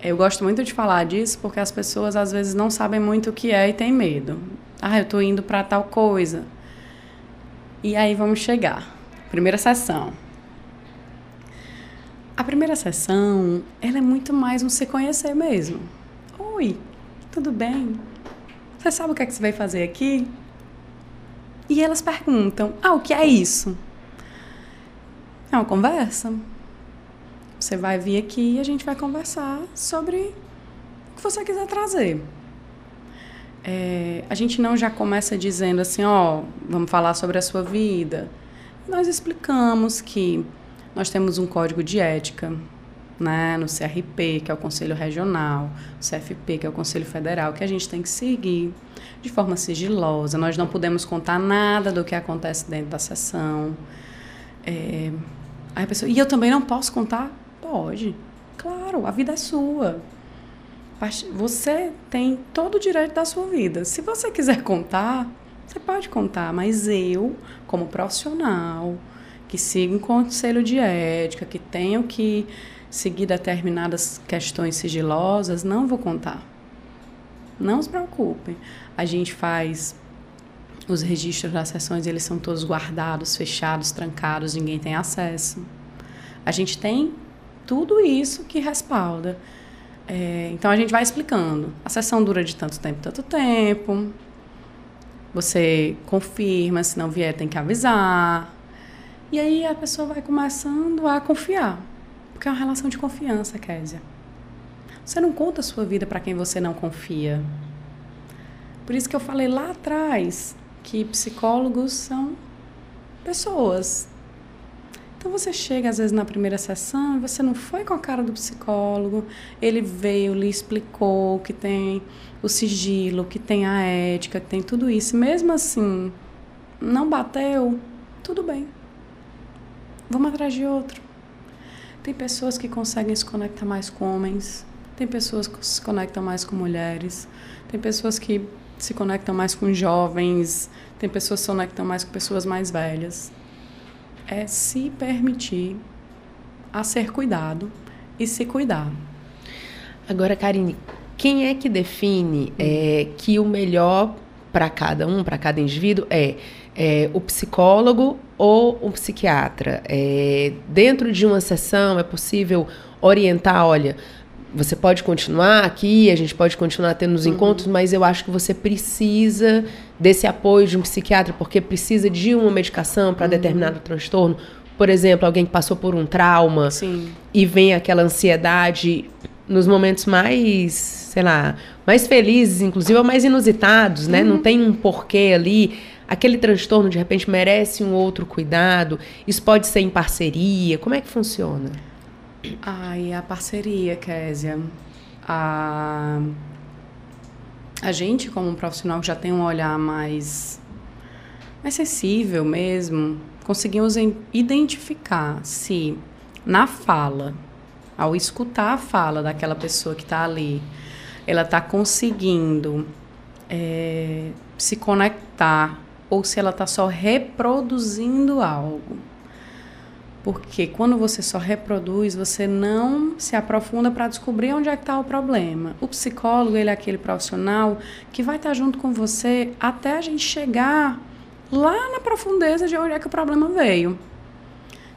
Eu gosto muito de falar disso porque as pessoas às vezes não sabem muito o que é e têm medo. Ah, eu estou indo para tal coisa. E aí vamos chegar. Primeira sessão. A primeira sessão, ela é muito mais um se conhecer mesmo. Oi, tudo bem? Você sabe o que é que você vai fazer aqui? E elas perguntam: Ah, o que é isso? É uma conversa? Você vai vir aqui e a gente vai conversar sobre o que você quiser trazer. É, a gente não já começa dizendo assim, ó, vamos falar sobre a sua vida. Nós explicamos que nós temos um código de ética, né, no CRP, que é o Conselho Regional, CFP, que é o Conselho Federal, que a gente tem que seguir de forma sigilosa. Nós não podemos contar nada do que acontece dentro da sessão. É, aí a pessoa, e eu também não posso contar Pode. Claro, a vida é sua. Você tem todo o direito da sua vida. Se você quiser contar, você pode contar, mas eu, como profissional, que sigo um conselho de ética, que tenho que seguir determinadas questões sigilosas, não vou contar. Não se preocupem. A gente faz os registros das sessões, eles são todos guardados, fechados, trancados, ninguém tem acesso. A gente tem tudo isso que respalda. É, então a gente vai explicando. A sessão dura de tanto tempo, tanto tempo. Você confirma, se não vier, tem que avisar. E aí a pessoa vai começando a confiar. Porque é uma relação de confiança, Késia. Você não conta a sua vida para quem você não confia. Por isso que eu falei lá atrás que psicólogos são pessoas então você chega às vezes na primeira sessão e você não foi com a cara do psicólogo, ele veio, lhe explicou que tem o sigilo, que tem a ética, que tem tudo isso. Mesmo assim, não bateu, tudo bem. Vamos atrás de outro. Tem pessoas que conseguem se conectar mais com homens, tem pessoas que se conectam mais com mulheres, tem pessoas que se conectam mais com jovens, tem pessoas que se conectam mais com pessoas mais velhas é se permitir a ser cuidado e se cuidar. Agora, Karine, quem é que define é, que o melhor para cada um, para cada indivíduo, é, é, o psicólogo ou o psiquiatra. É, dentro de uma sessão é possível orientar, olha, você pode continuar aqui, a gente pode continuar tendo os uhum. encontros, mas eu acho que você precisa desse apoio de um psiquiatra, porque precisa de uma medicação para uhum. determinado transtorno. Por exemplo, alguém que passou por um trauma Sim. e vem aquela ansiedade nos momentos mais, sei lá, mais felizes, inclusive, ou mais inusitados, né? Uhum. Não tem um porquê ali. Aquele transtorno, de repente, merece um outro cuidado. Isso pode ser em parceria. Como é que funciona? Ai, a parceria, Késia. A, a gente, como um profissional que já tem um olhar mais, sensível mesmo, conseguimos identificar se na fala, ao escutar a fala daquela pessoa que está ali, ela está conseguindo é, se conectar ou se ela está só reproduzindo algo. Porque quando você só reproduz, você não se aprofunda para descobrir onde é que está o problema. O psicólogo, ele é aquele profissional que vai estar tá junto com você até a gente chegar lá na profundeza de onde é que o problema veio.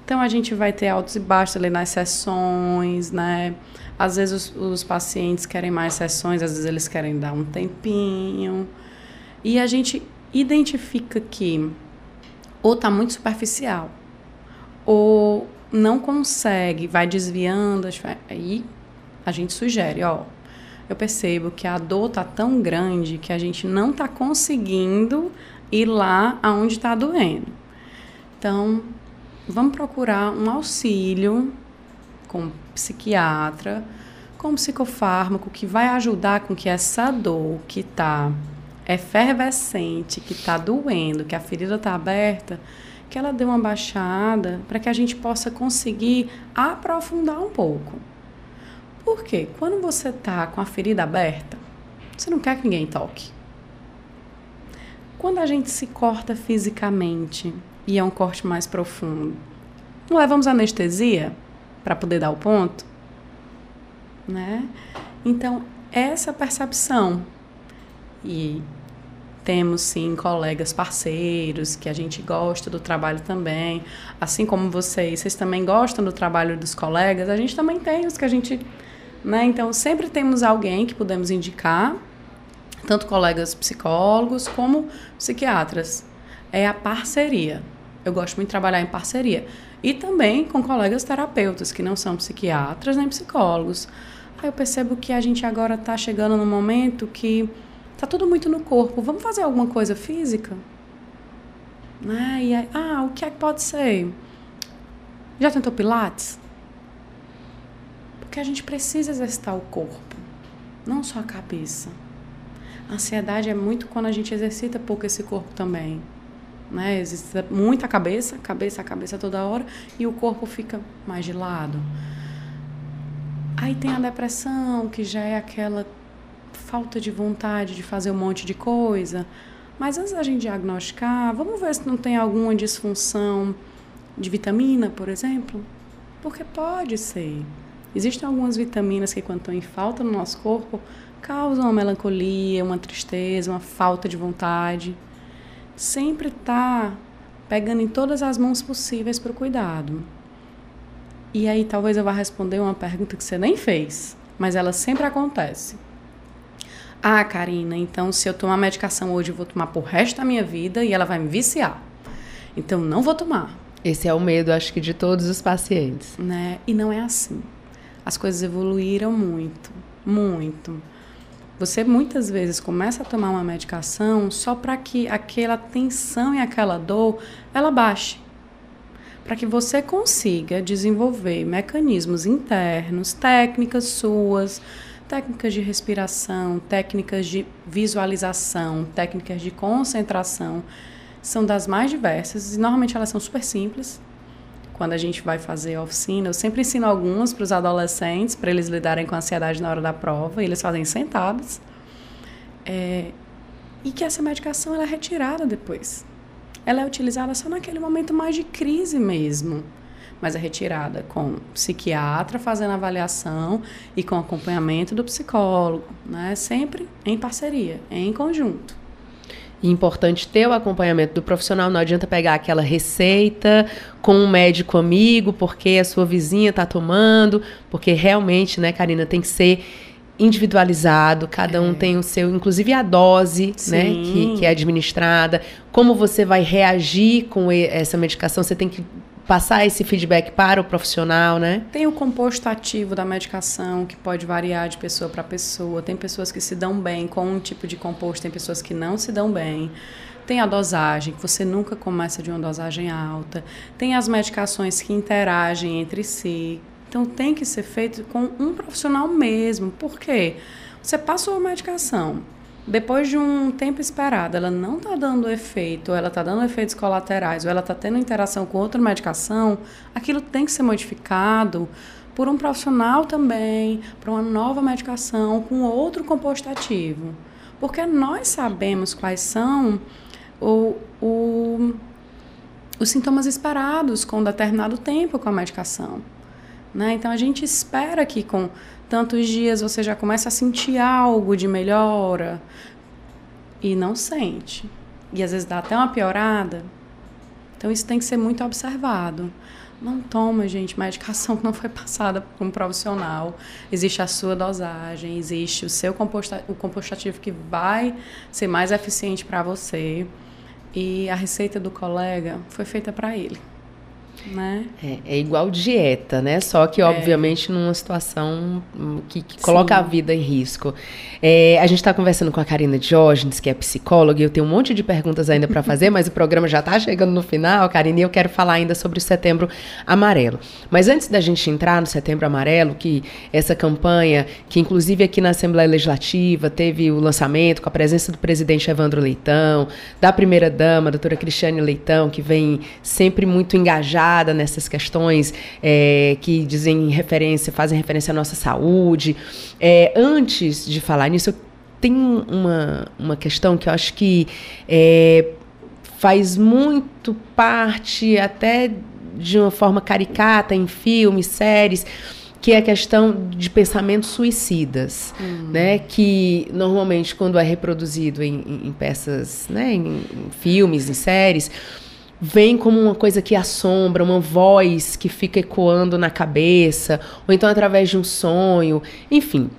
Então a gente vai ter altos e baixos ali nas sessões, né? Às vezes os, os pacientes querem mais sessões, às vezes eles querem dar um tempinho. E a gente identifica que ou está muito superficial, ou não consegue, vai desviando, aí a gente sugere, ó, eu percebo que a dor tá tão grande que a gente não tá conseguindo ir lá aonde está doendo. Então, vamos procurar um auxílio com psiquiatra, com psicofármaco que vai ajudar com que essa dor que está efervescente, que está doendo, que a ferida está aberta, que ela dê uma baixada para que a gente possa conseguir aprofundar um pouco. Por quê? Quando você está com a ferida aberta, você não quer que ninguém toque. Quando a gente se corta fisicamente e é um corte mais profundo, não levamos anestesia para poder dar o ponto? Né? Então, essa percepção e temos sim colegas parceiros que a gente gosta do trabalho também, assim como vocês, vocês também gostam do trabalho dos colegas, a gente também tem os que a gente, né? Então sempre temos alguém que podemos indicar, tanto colegas psicólogos como psiquiatras. É a parceria. Eu gosto muito de trabalhar em parceria e também com colegas terapeutas que não são psiquiatras nem psicólogos. Aí eu percebo que a gente agora está chegando no momento que Tá tudo muito no corpo. Vamos fazer alguma coisa física? Né? E ah, o que é que pode ser? Já tentou Pilates? Porque a gente precisa exercitar o corpo, não só a cabeça. A ansiedade é muito quando a gente exercita pouco esse corpo também. Né? Exercita muita cabeça, cabeça cabeça toda hora, e o corpo fica mais de lado. Aí tem a depressão, que já é aquela falta de vontade de fazer um monte de coisa. Mas antes da gente diagnosticar, vamos ver se não tem alguma disfunção de vitamina, por exemplo? Porque pode ser. Existem algumas vitaminas que, quando estão em falta no nosso corpo, causam uma melancolia, uma tristeza, uma falta de vontade. Sempre tá pegando em todas as mãos possíveis para o cuidado. E aí talvez eu vá responder uma pergunta que você nem fez, mas ela sempre acontece. Ah, Karina, então se eu tomar medicação hoje, eu vou tomar por resto da minha vida e ela vai me viciar. Então não vou tomar. Esse é o medo, acho que, de todos os pacientes. Né? E não é assim. As coisas evoluíram muito, muito. Você muitas vezes começa a tomar uma medicação só para que aquela tensão e aquela dor ela baixe. Para que você consiga desenvolver mecanismos internos, técnicas suas, técnicas de respiração, técnicas de visualização, técnicas de concentração, são das mais diversas e normalmente elas são super simples. Quando a gente vai fazer a oficina, eu sempre ensino algumas para os adolescentes, para eles lidarem com a ansiedade na hora da prova, e eles fazem sentados. É, e que essa medicação ela é retirada depois. Ela é utilizada só naquele momento mais de crise mesmo mas é retirada com psiquiatra fazendo avaliação e com acompanhamento do psicólogo, né? Sempre em parceria, em conjunto. E importante ter o acompanhamento do profissional. Não adianta pegar aquela receita com um médico amigo, porque a sua vizinha está tomando, porque realmente, né, Karina, tem que ser individualizado, cada um é. tem o seu, inclusive a dose, né, que, que é administrada, como você vai reagir com essa medicação, você tem que passar esse feedback para o profissional, né? Tem o composto ativo da medicação, que pode variar de pessoa para pessoa. Tem pessoas que se dão bem com um tipo de composto, tem pessoas que não se dão bem. Tem a dosagem, que você nunca começa de uma dosagem alta. Tem as medicações que interagem entre si. Então tem que ser feito com um profissional mesmo. Por quê? Você passou a medicação, depois de um tempo esperado, ela não está dando efeito, ou ela está dando efeitos colaterais, ou ela está tendo interação com outra medicação, aquilo tem que ser modificado por um profissional também, para uma nova medicação com outro composto ativo. Porque nós sabemos quais são o, o, os sintomas esperados com um determinado tempo com a medicação. Né? Então a gente espera que com tantos dias você já começa a sentir algo de melhora e não sente. E às vezes dá até uma piorada. Então isso tem que ser muito observado. Não toma, gente, medicação que não foi passada por um profissional. Existe a sua dosagem, existe o seu composto, o compostativo que vai ser mais eficiente para você. E a receita do colega foi feita para ele. Né? É, é, igual dieta, né? Só que, é. obviamente, numa situação que, que coloca a vida em risco. É, a gente está conversando com a Karina Diógenes, que é psicóloga, e eu tenho um monte de perguntas ainda para fazer, <laughs> mas o programa já está chegando no final, Karina, e eu quero falar ainda sobre o Setembro Amarelo. Mas antes da gente entrar no Setembro Amarelo, que essa campanha, que inclusive aqui na Assembleia Legislativa teve o lançamento com a presença do presidente Evandro Leitão, da primeira-dama, doutora Cristiane Leitão, que vem sempre muito engajada nessas questões é, que dizem referência, fazem referência à nossa saúde. É, antes de falar nisso, tenho uma, uma questão que eu acho que é, faz muito parte, até de uma forma caricata, em filmes, séries, que é a questão de pensamentos suicidas, hum. né? Que normalmente quando é reproduzido em, em, em peças, né? Em, em, filmes, em séries, vem como uma coisa que assombra, uma voz que fica ecoando na cabeça, ou então através de um sonho, enfim.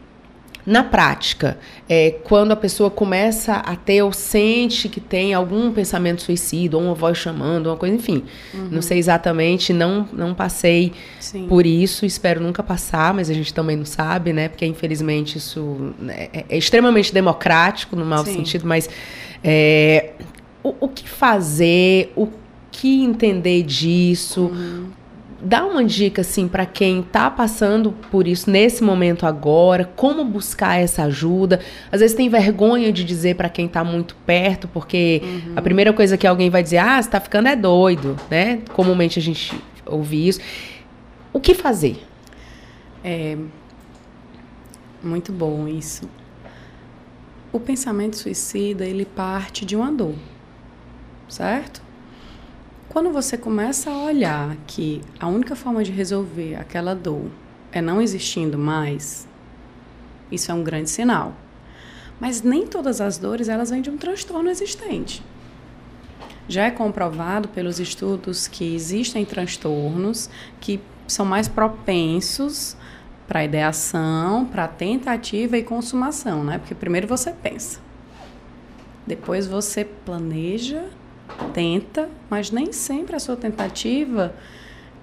Na prática, é, quando a pessoa começa a ter ou sente que tem algum pensamento suicida, ou uma voz chamando, uma coisa, enfim. Uhum. Não sei exatamente, não, não passei Sim. por isso, espero nunca passar, mas a gente também não sabe, né? Porque infelizmente isso né, é, é extremamente democrático, no mau Sim. sentido, mas é, o, o, que fazer, o que entender disso, uhum dá uma dica assim para quem está passando por isso nesse momento agora, como buscar essa ajuda. Às vezes tem vergonha de dizer para quem está muito perto, porque uhum. a primeira coisa que alguém vai dizer, ah, você está ficando é doido, né? Comumente a gente ouve isso. O que fazer? É muito bom isso. O pensamento suicida, ele parte de uma dor, certo? Quando você começa a olhar que a única forma de resolver aquela dor é não existindo mais, isso é um grande sinal. Mas nem todas as dores elas vêm de um transtorno existente. Já é comprovado pelos estudos que existem transtornos que são mais propensos para ideação, para tentativa e consumação, né? Porque primeiro você pensa, depois você planeja tenta, mas nem sempre a sua tentativa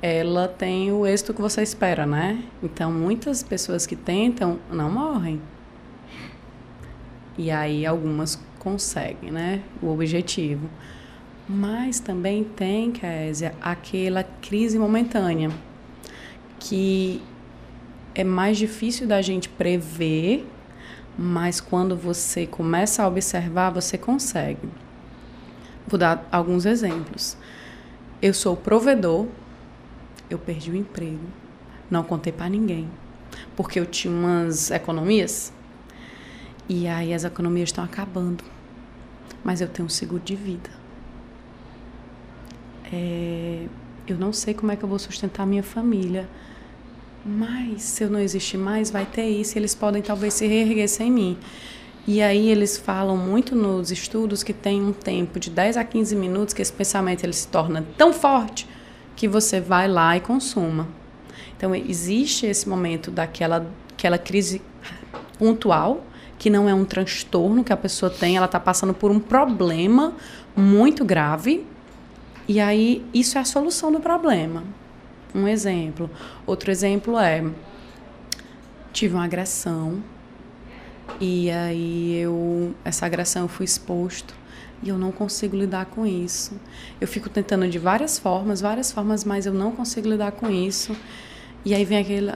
ela tem o êxito que você espera, né? Então, muitas pessoas que tentam não morrem. E aí algumas conseguem, né? O objetivo. Mas também tem, Késia, aquela crise momentânea que é mais difícil da gente prever, mas quando você começa a observar, você consegue. Vou dar alguns exemplos. Eu sou provedor, eu perdi o emprego, não contei para ninguém, porque eu tinha umas economias e aí as economias estão acabando, mas eu tenho um seguro de vida. É, eu não sei como é que eu vou sustentar minha família, mas se eu não existir mais, vai ter isso e eles podem talvez se reerguer sem mim. E aí eles falam muito nos estudos que tem um tempo de 10 a 15 minutos que esse pensamento ele se torna tão forte que você vai lá e consuma. Então existe esse momento daquela aquela crise pontual, que não é um transtorno que a pessoa tem, ela está passando por um problema muito grave. E aí isso é a solução do problema. Um exemplo. Outro exemplo é tive uma agressão e aí eu essa agressão eu fui exposto e eu não consigo lidar com isso. Eu fico tentando de várias formas, várias formas, mas eu não consigo lidar com isso. E aí vem aquele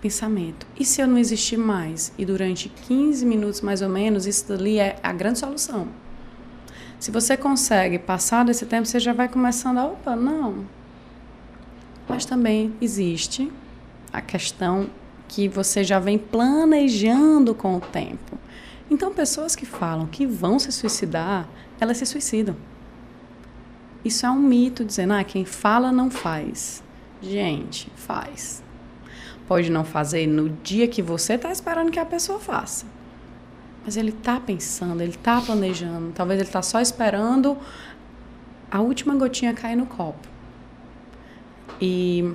pensamento: e se eu não existir mais? E durante 15 minutos mais ou menos, isso dali é a grande solução. Se você consegue passar desse tempo, você já vai começando a, opa, não. Mas também existe a questão que você já vem planejando com o tempo. Então, pessoas que falam que vão se suicidar, elas se suicidam. Isso é um mito, dizendo, ah, quem fala não faz. Gente, faz. Pode não fazer no dia que você está esperando que a pessoa faça. Mas ele está pensando, ele está planejando. Talvez ele está só esperando a última gotinha cair no copo. E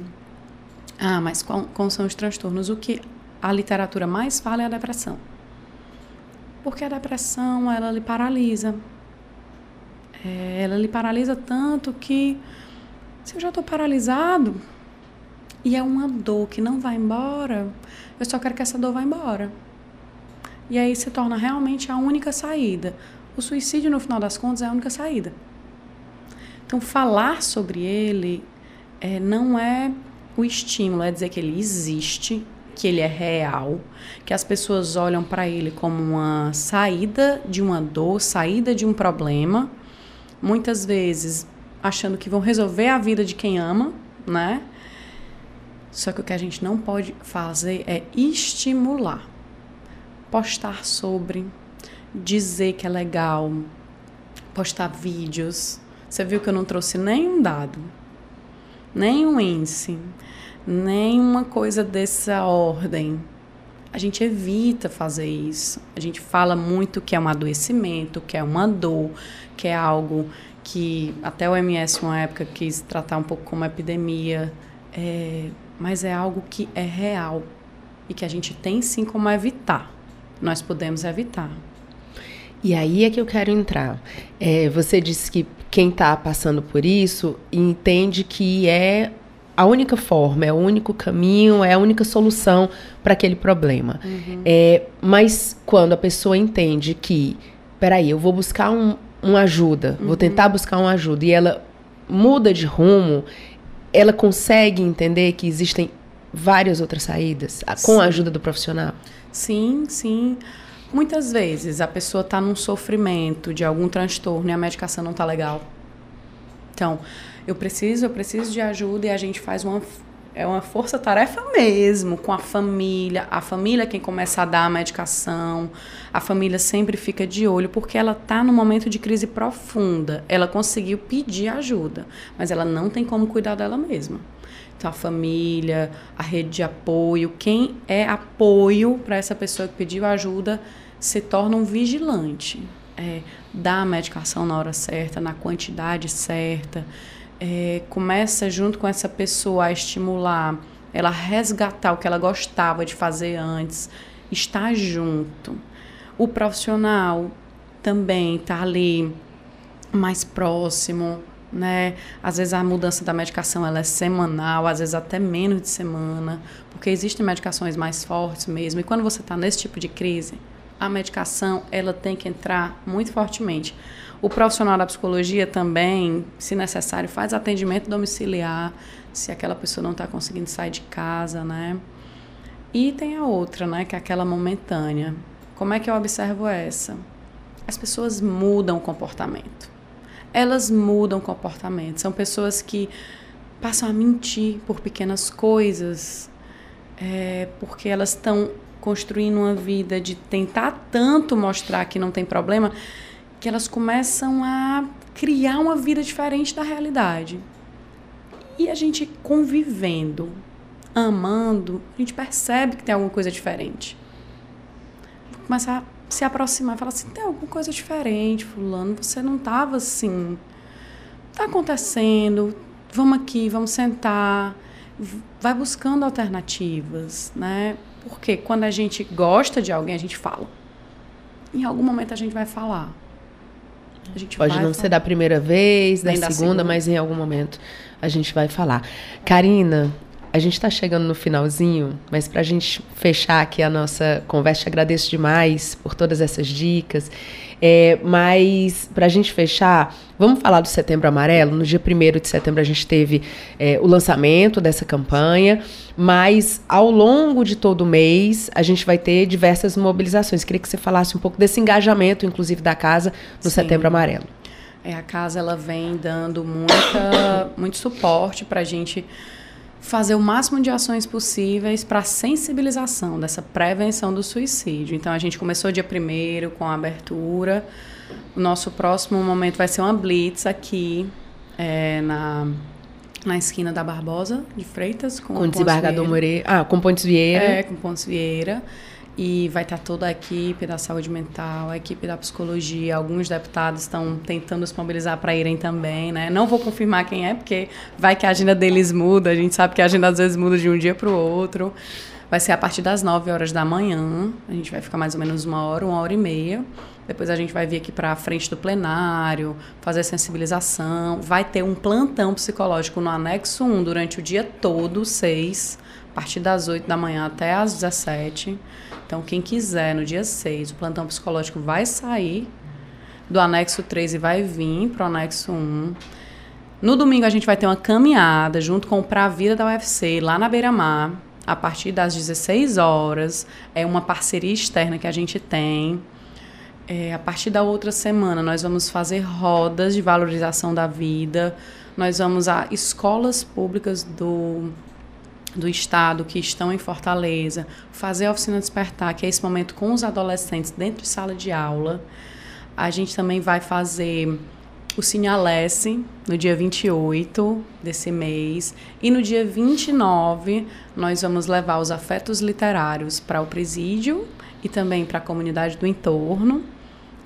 ah, mas quais são os transtornos? O que a literatura mais fala é a depressão. Porque a depressão, ela lhe paralisa. É, ela lhe paralisa tanto que se eu já estou paralisado e é uma dor que não vai embora, eu só quero que essa dor vá embora. E aí se torna realmente a única saída. O suicídio, no final das contas, é a única saída. Então, falar sobre ele é, não é o estímulo é dizer que ele existe, que ele é real, que as pessoas olham para ele como uma saída de uma dor, saída de um problema, muitas vezes achando que vão resolver a vida de quem ama, né? Só que o que a gente não pode fazer é estimular, postar sobre, dizer que é legal, postar vídeos. Você viu que eu não trouxe nenhum dado, nenhum índice nenhuma coisa dessa ordem. A gente evita fazer isso. A gente fala muito que é um adoecimento, que é uma dor, que é algo que até o MS, uma época, quis tratar um pouco como epidemia, é, mas é algo que é real e que a gente tem sim como evitar. Nós podemos evitar. E aí é que eu quero entrar. É, você disse que quem está passando por isso entende que é a única forma, é o único caminho, é a única solução para aquele problema. Uhum. É, mas quando a pessoa entende que, peraí, eu vou buscar um, uma ajuda, uhum. vou tentar buscar uma ajuda, e ela muda de rumo, ela consegue entender que existem várias outras saídas com sim. a ajuda do profissional? Sim, sim. Muitas vezes a pessoa está num sofrimento de algum transtorno e a medicação não está legal. Então, eu preciso, eu preciso de ajuda e a gente faz uma é uma força-tarefa mesmo com a família. A família é quem começa a dar a medicação. A família sempre fica de olho porque ela está num momento de crise profunda. Ela conseguiu pedir ajuda, mas ela não tem como cuidar dela mesma. Então, a família, a rede de apoio, quem é apoio para essa pessoa que pediu ajuda se torna um vigilante. É, dá a medicação na hora certa, na quantidade certa é, começa junto com essa pessoa a estimular ela resgatar o que ela gostava de fazer antes, estar junto. O profissional também está ali mais próximo, né? Às vezes a mudança da medicação ela é semanal, às vezes até menos de semana, porque existem medicações mais fortes mesmo. E quando você está nesse tipo de crise, a medicação ela tem que entrar muito fortemente. O profissional da psicologia também, se necessário, faz atendimento domiciliar, se aquela pessoa não está conseguindo sair de casa, né? E tem a outra, né, que é aquela momentânea. Como é que eu observo essa? As pessoas mudam o comportamento. Elas mudam o comportamento. São pessoas que passam a mentir por pequenas coisas, é, porque elas estão construindo uma vida de tentar tanto mostrar que não tem problema, que elas começam a criar uma vida diferente da realidade. E a gente convivendo, amando, a gente percebe que tem alguma coisa diferente. Começa a se aproximar falar assim: tem alguma coisa diferente, Fulano, você não estava assim. Está acontecendo, vamos aqui, vamos sentar. Vai buscando alternativas, né? Porque quando a gente gosta de alguém, a gente fala. Em algum momento a gente vai falar. Pode não falar. ser da primeira vez, da segunda, da segunda, mas em algum momento a gente vai falar. Karina, a gente está chegando no finalzinho, mas para a gente fechar aqui a nossa conversa, agradeço demais por todas essas dicas. É, mas para a gente fechar, vamos falar do Setembro Amarelo. No dia 1 de setembro a gente teve é, o lançamento dessa campanha, mas ao longo de todo o mês a gente vai ter diversas mobilizações. Queria que você falasse um pouco desse engajamento, inclusive da casa, no Sim. Setembro Amarelo. É, a casa ela vem dando muita, muito suporte para a gente fazer o máximo de ações possíveis para sensibilização dessa prevenção do suicídio. Então a gente começou dia primeiro com a abertura. O nosso próximo momento vai ser uma blitz aqui é, na na esquina da Barbosa de Freitas com, com o desembargador Moreira. Ah, com Pontes Vieira. É, com Pontes Vieira e vai estar toda a equipe da saúde mental, a equipe da psicologia. Alguns deputados estão tentando se mobilizar para irem também, né? Não vou confirmar quem é, porque vai que a agenda deles muda. A gente sabe que a agenda às vezes muda de um dia para o outro. Vai ser a partir das 9 horas da manhã. A gente vai ficar mais ou menos uma hora, uma hora e meia. Depois a gente vai vir aqui para a frente do plenário, fazer sensibilização. Vai ter um plantão psicológico no anexo 1 durante o dia todo, 6, a partir das 8 da manhã até às 17 então, quem quiser, no dia 6, o plantão psicológico vai sair do anexo 3 e vai vir para o anexo 1. No domingo, a gente vai ter uma caminhada junto com o Pra Vida da UFC, lá na Beira-Mar, a partir das 16 horas. É uma parceria externa que a gente tem. É, a partir da outra semana, nós vamos fazer rodas de valorização da vida. Nós vamos a escolas públicas do do Estado que estão em Fortaleza, fazer a oficina despertar, que é esse momento com os adolescentes dentro de sala de aula. A gente também vai fazer o Sinalesse no dia 28 desse mês. E no dia 29, nós vamos levar os afetos literários para o presídio e também para a comunidade do entorno.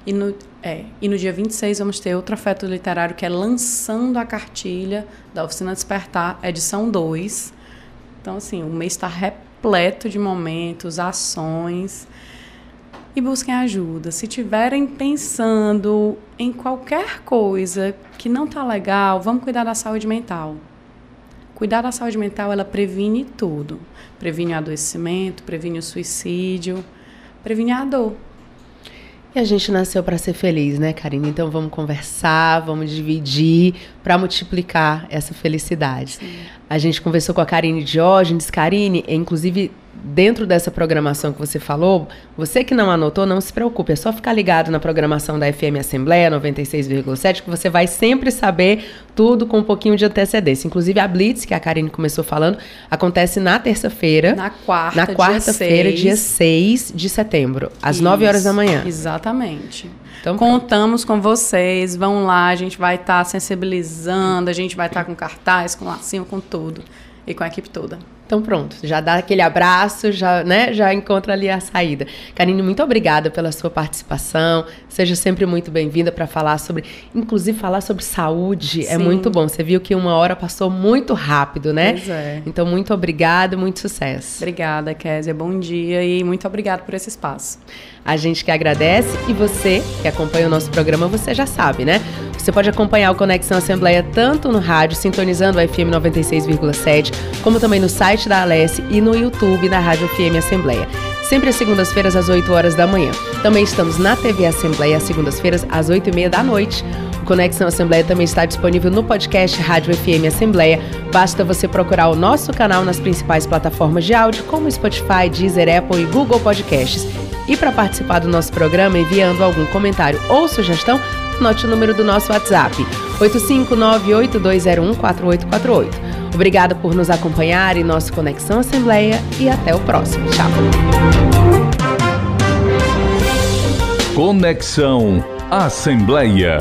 E no, é, e no dia 26 vamos ter outro afeto literário que é lançando a cartilha da Oficina Despertar, edição 2 então, assim, o mês está repleto de momentos, ações. E busquem ajuda. Se tiverem pensando em qualquer coisa que não está legal, vamos cuidar da saúde mental. Cuidar da saúde mental, ela previne tudo. Previne o adoecimento, previne o suicídio, previne a dor. E a gente nasceu para ser feliz, né, Karina? Então vamos conversar, vamos dividir para multiplicar essa felicidade. Sim. A gente conversou com a Karine Diógenes. Karine, inclusive dentro dessa programação que você falou, você que não anotou, não se preocupe, é só ficar ligado na programação da FM Assembleia 96,7 que você vai sempre saber tudo com um pouquinho de antecedência. Inclusive a Blitz, que a Karine começou falando, acontece na terça-feira. Na quarta, Na quarta-feira, dia, dia 6 de setembro, às Isso, 9 horas da manhã. Exatamente. Então, Contamos com vocês, vão lá, a gente vai estar tá sensibilizando, a gente vai estar tá com cartaz, com lacinho, com tudo. E com a equipe toda. Então pronto, já dá aquele abraço, já, né, já encontra ali a saída. Karine, muito obrigada pela sua participação. Seja sempre muito bem-vinda para falar sobre, inclusive falar sobre saúde é Sim. é muito bom. Você viu que uma hora passou muito rápido, né? Pois é. Então muito obrigada, muito sucesso. Obrigada, Késia. Bom dia e muito obrigada por esse espaço. A gente que agradece e você que acompanha o nosso programa, você já sabe, né? Você pode acompanhar o Conexão Assembleia tanto no rádio, sintonizando o FM 96,7, como também no site da Alesse e no YouTube da Rádio FM Assembleia. Sempre às segundas-feiras, às 8 horas da manhã. Também estamos na TV Assembleia, às segundas-feiras, às 8 e meia da noite. O Conexão Assembleia também está disponível no podcast Rádio FM Assembleia. Basta você procurar o nosso canal nas principais plataformas de áudio, como Spotify, Deezer, Apple e Google Podcasts. E para participar do nosso programa enviando algum comentário ou sugestão, note o número do nosso WhatsApp, 859-8201-4848. Obrigada por nos acompanhar em nossa Conexão Assembleia e até o próximo. Tchau. Conexão Assembleia.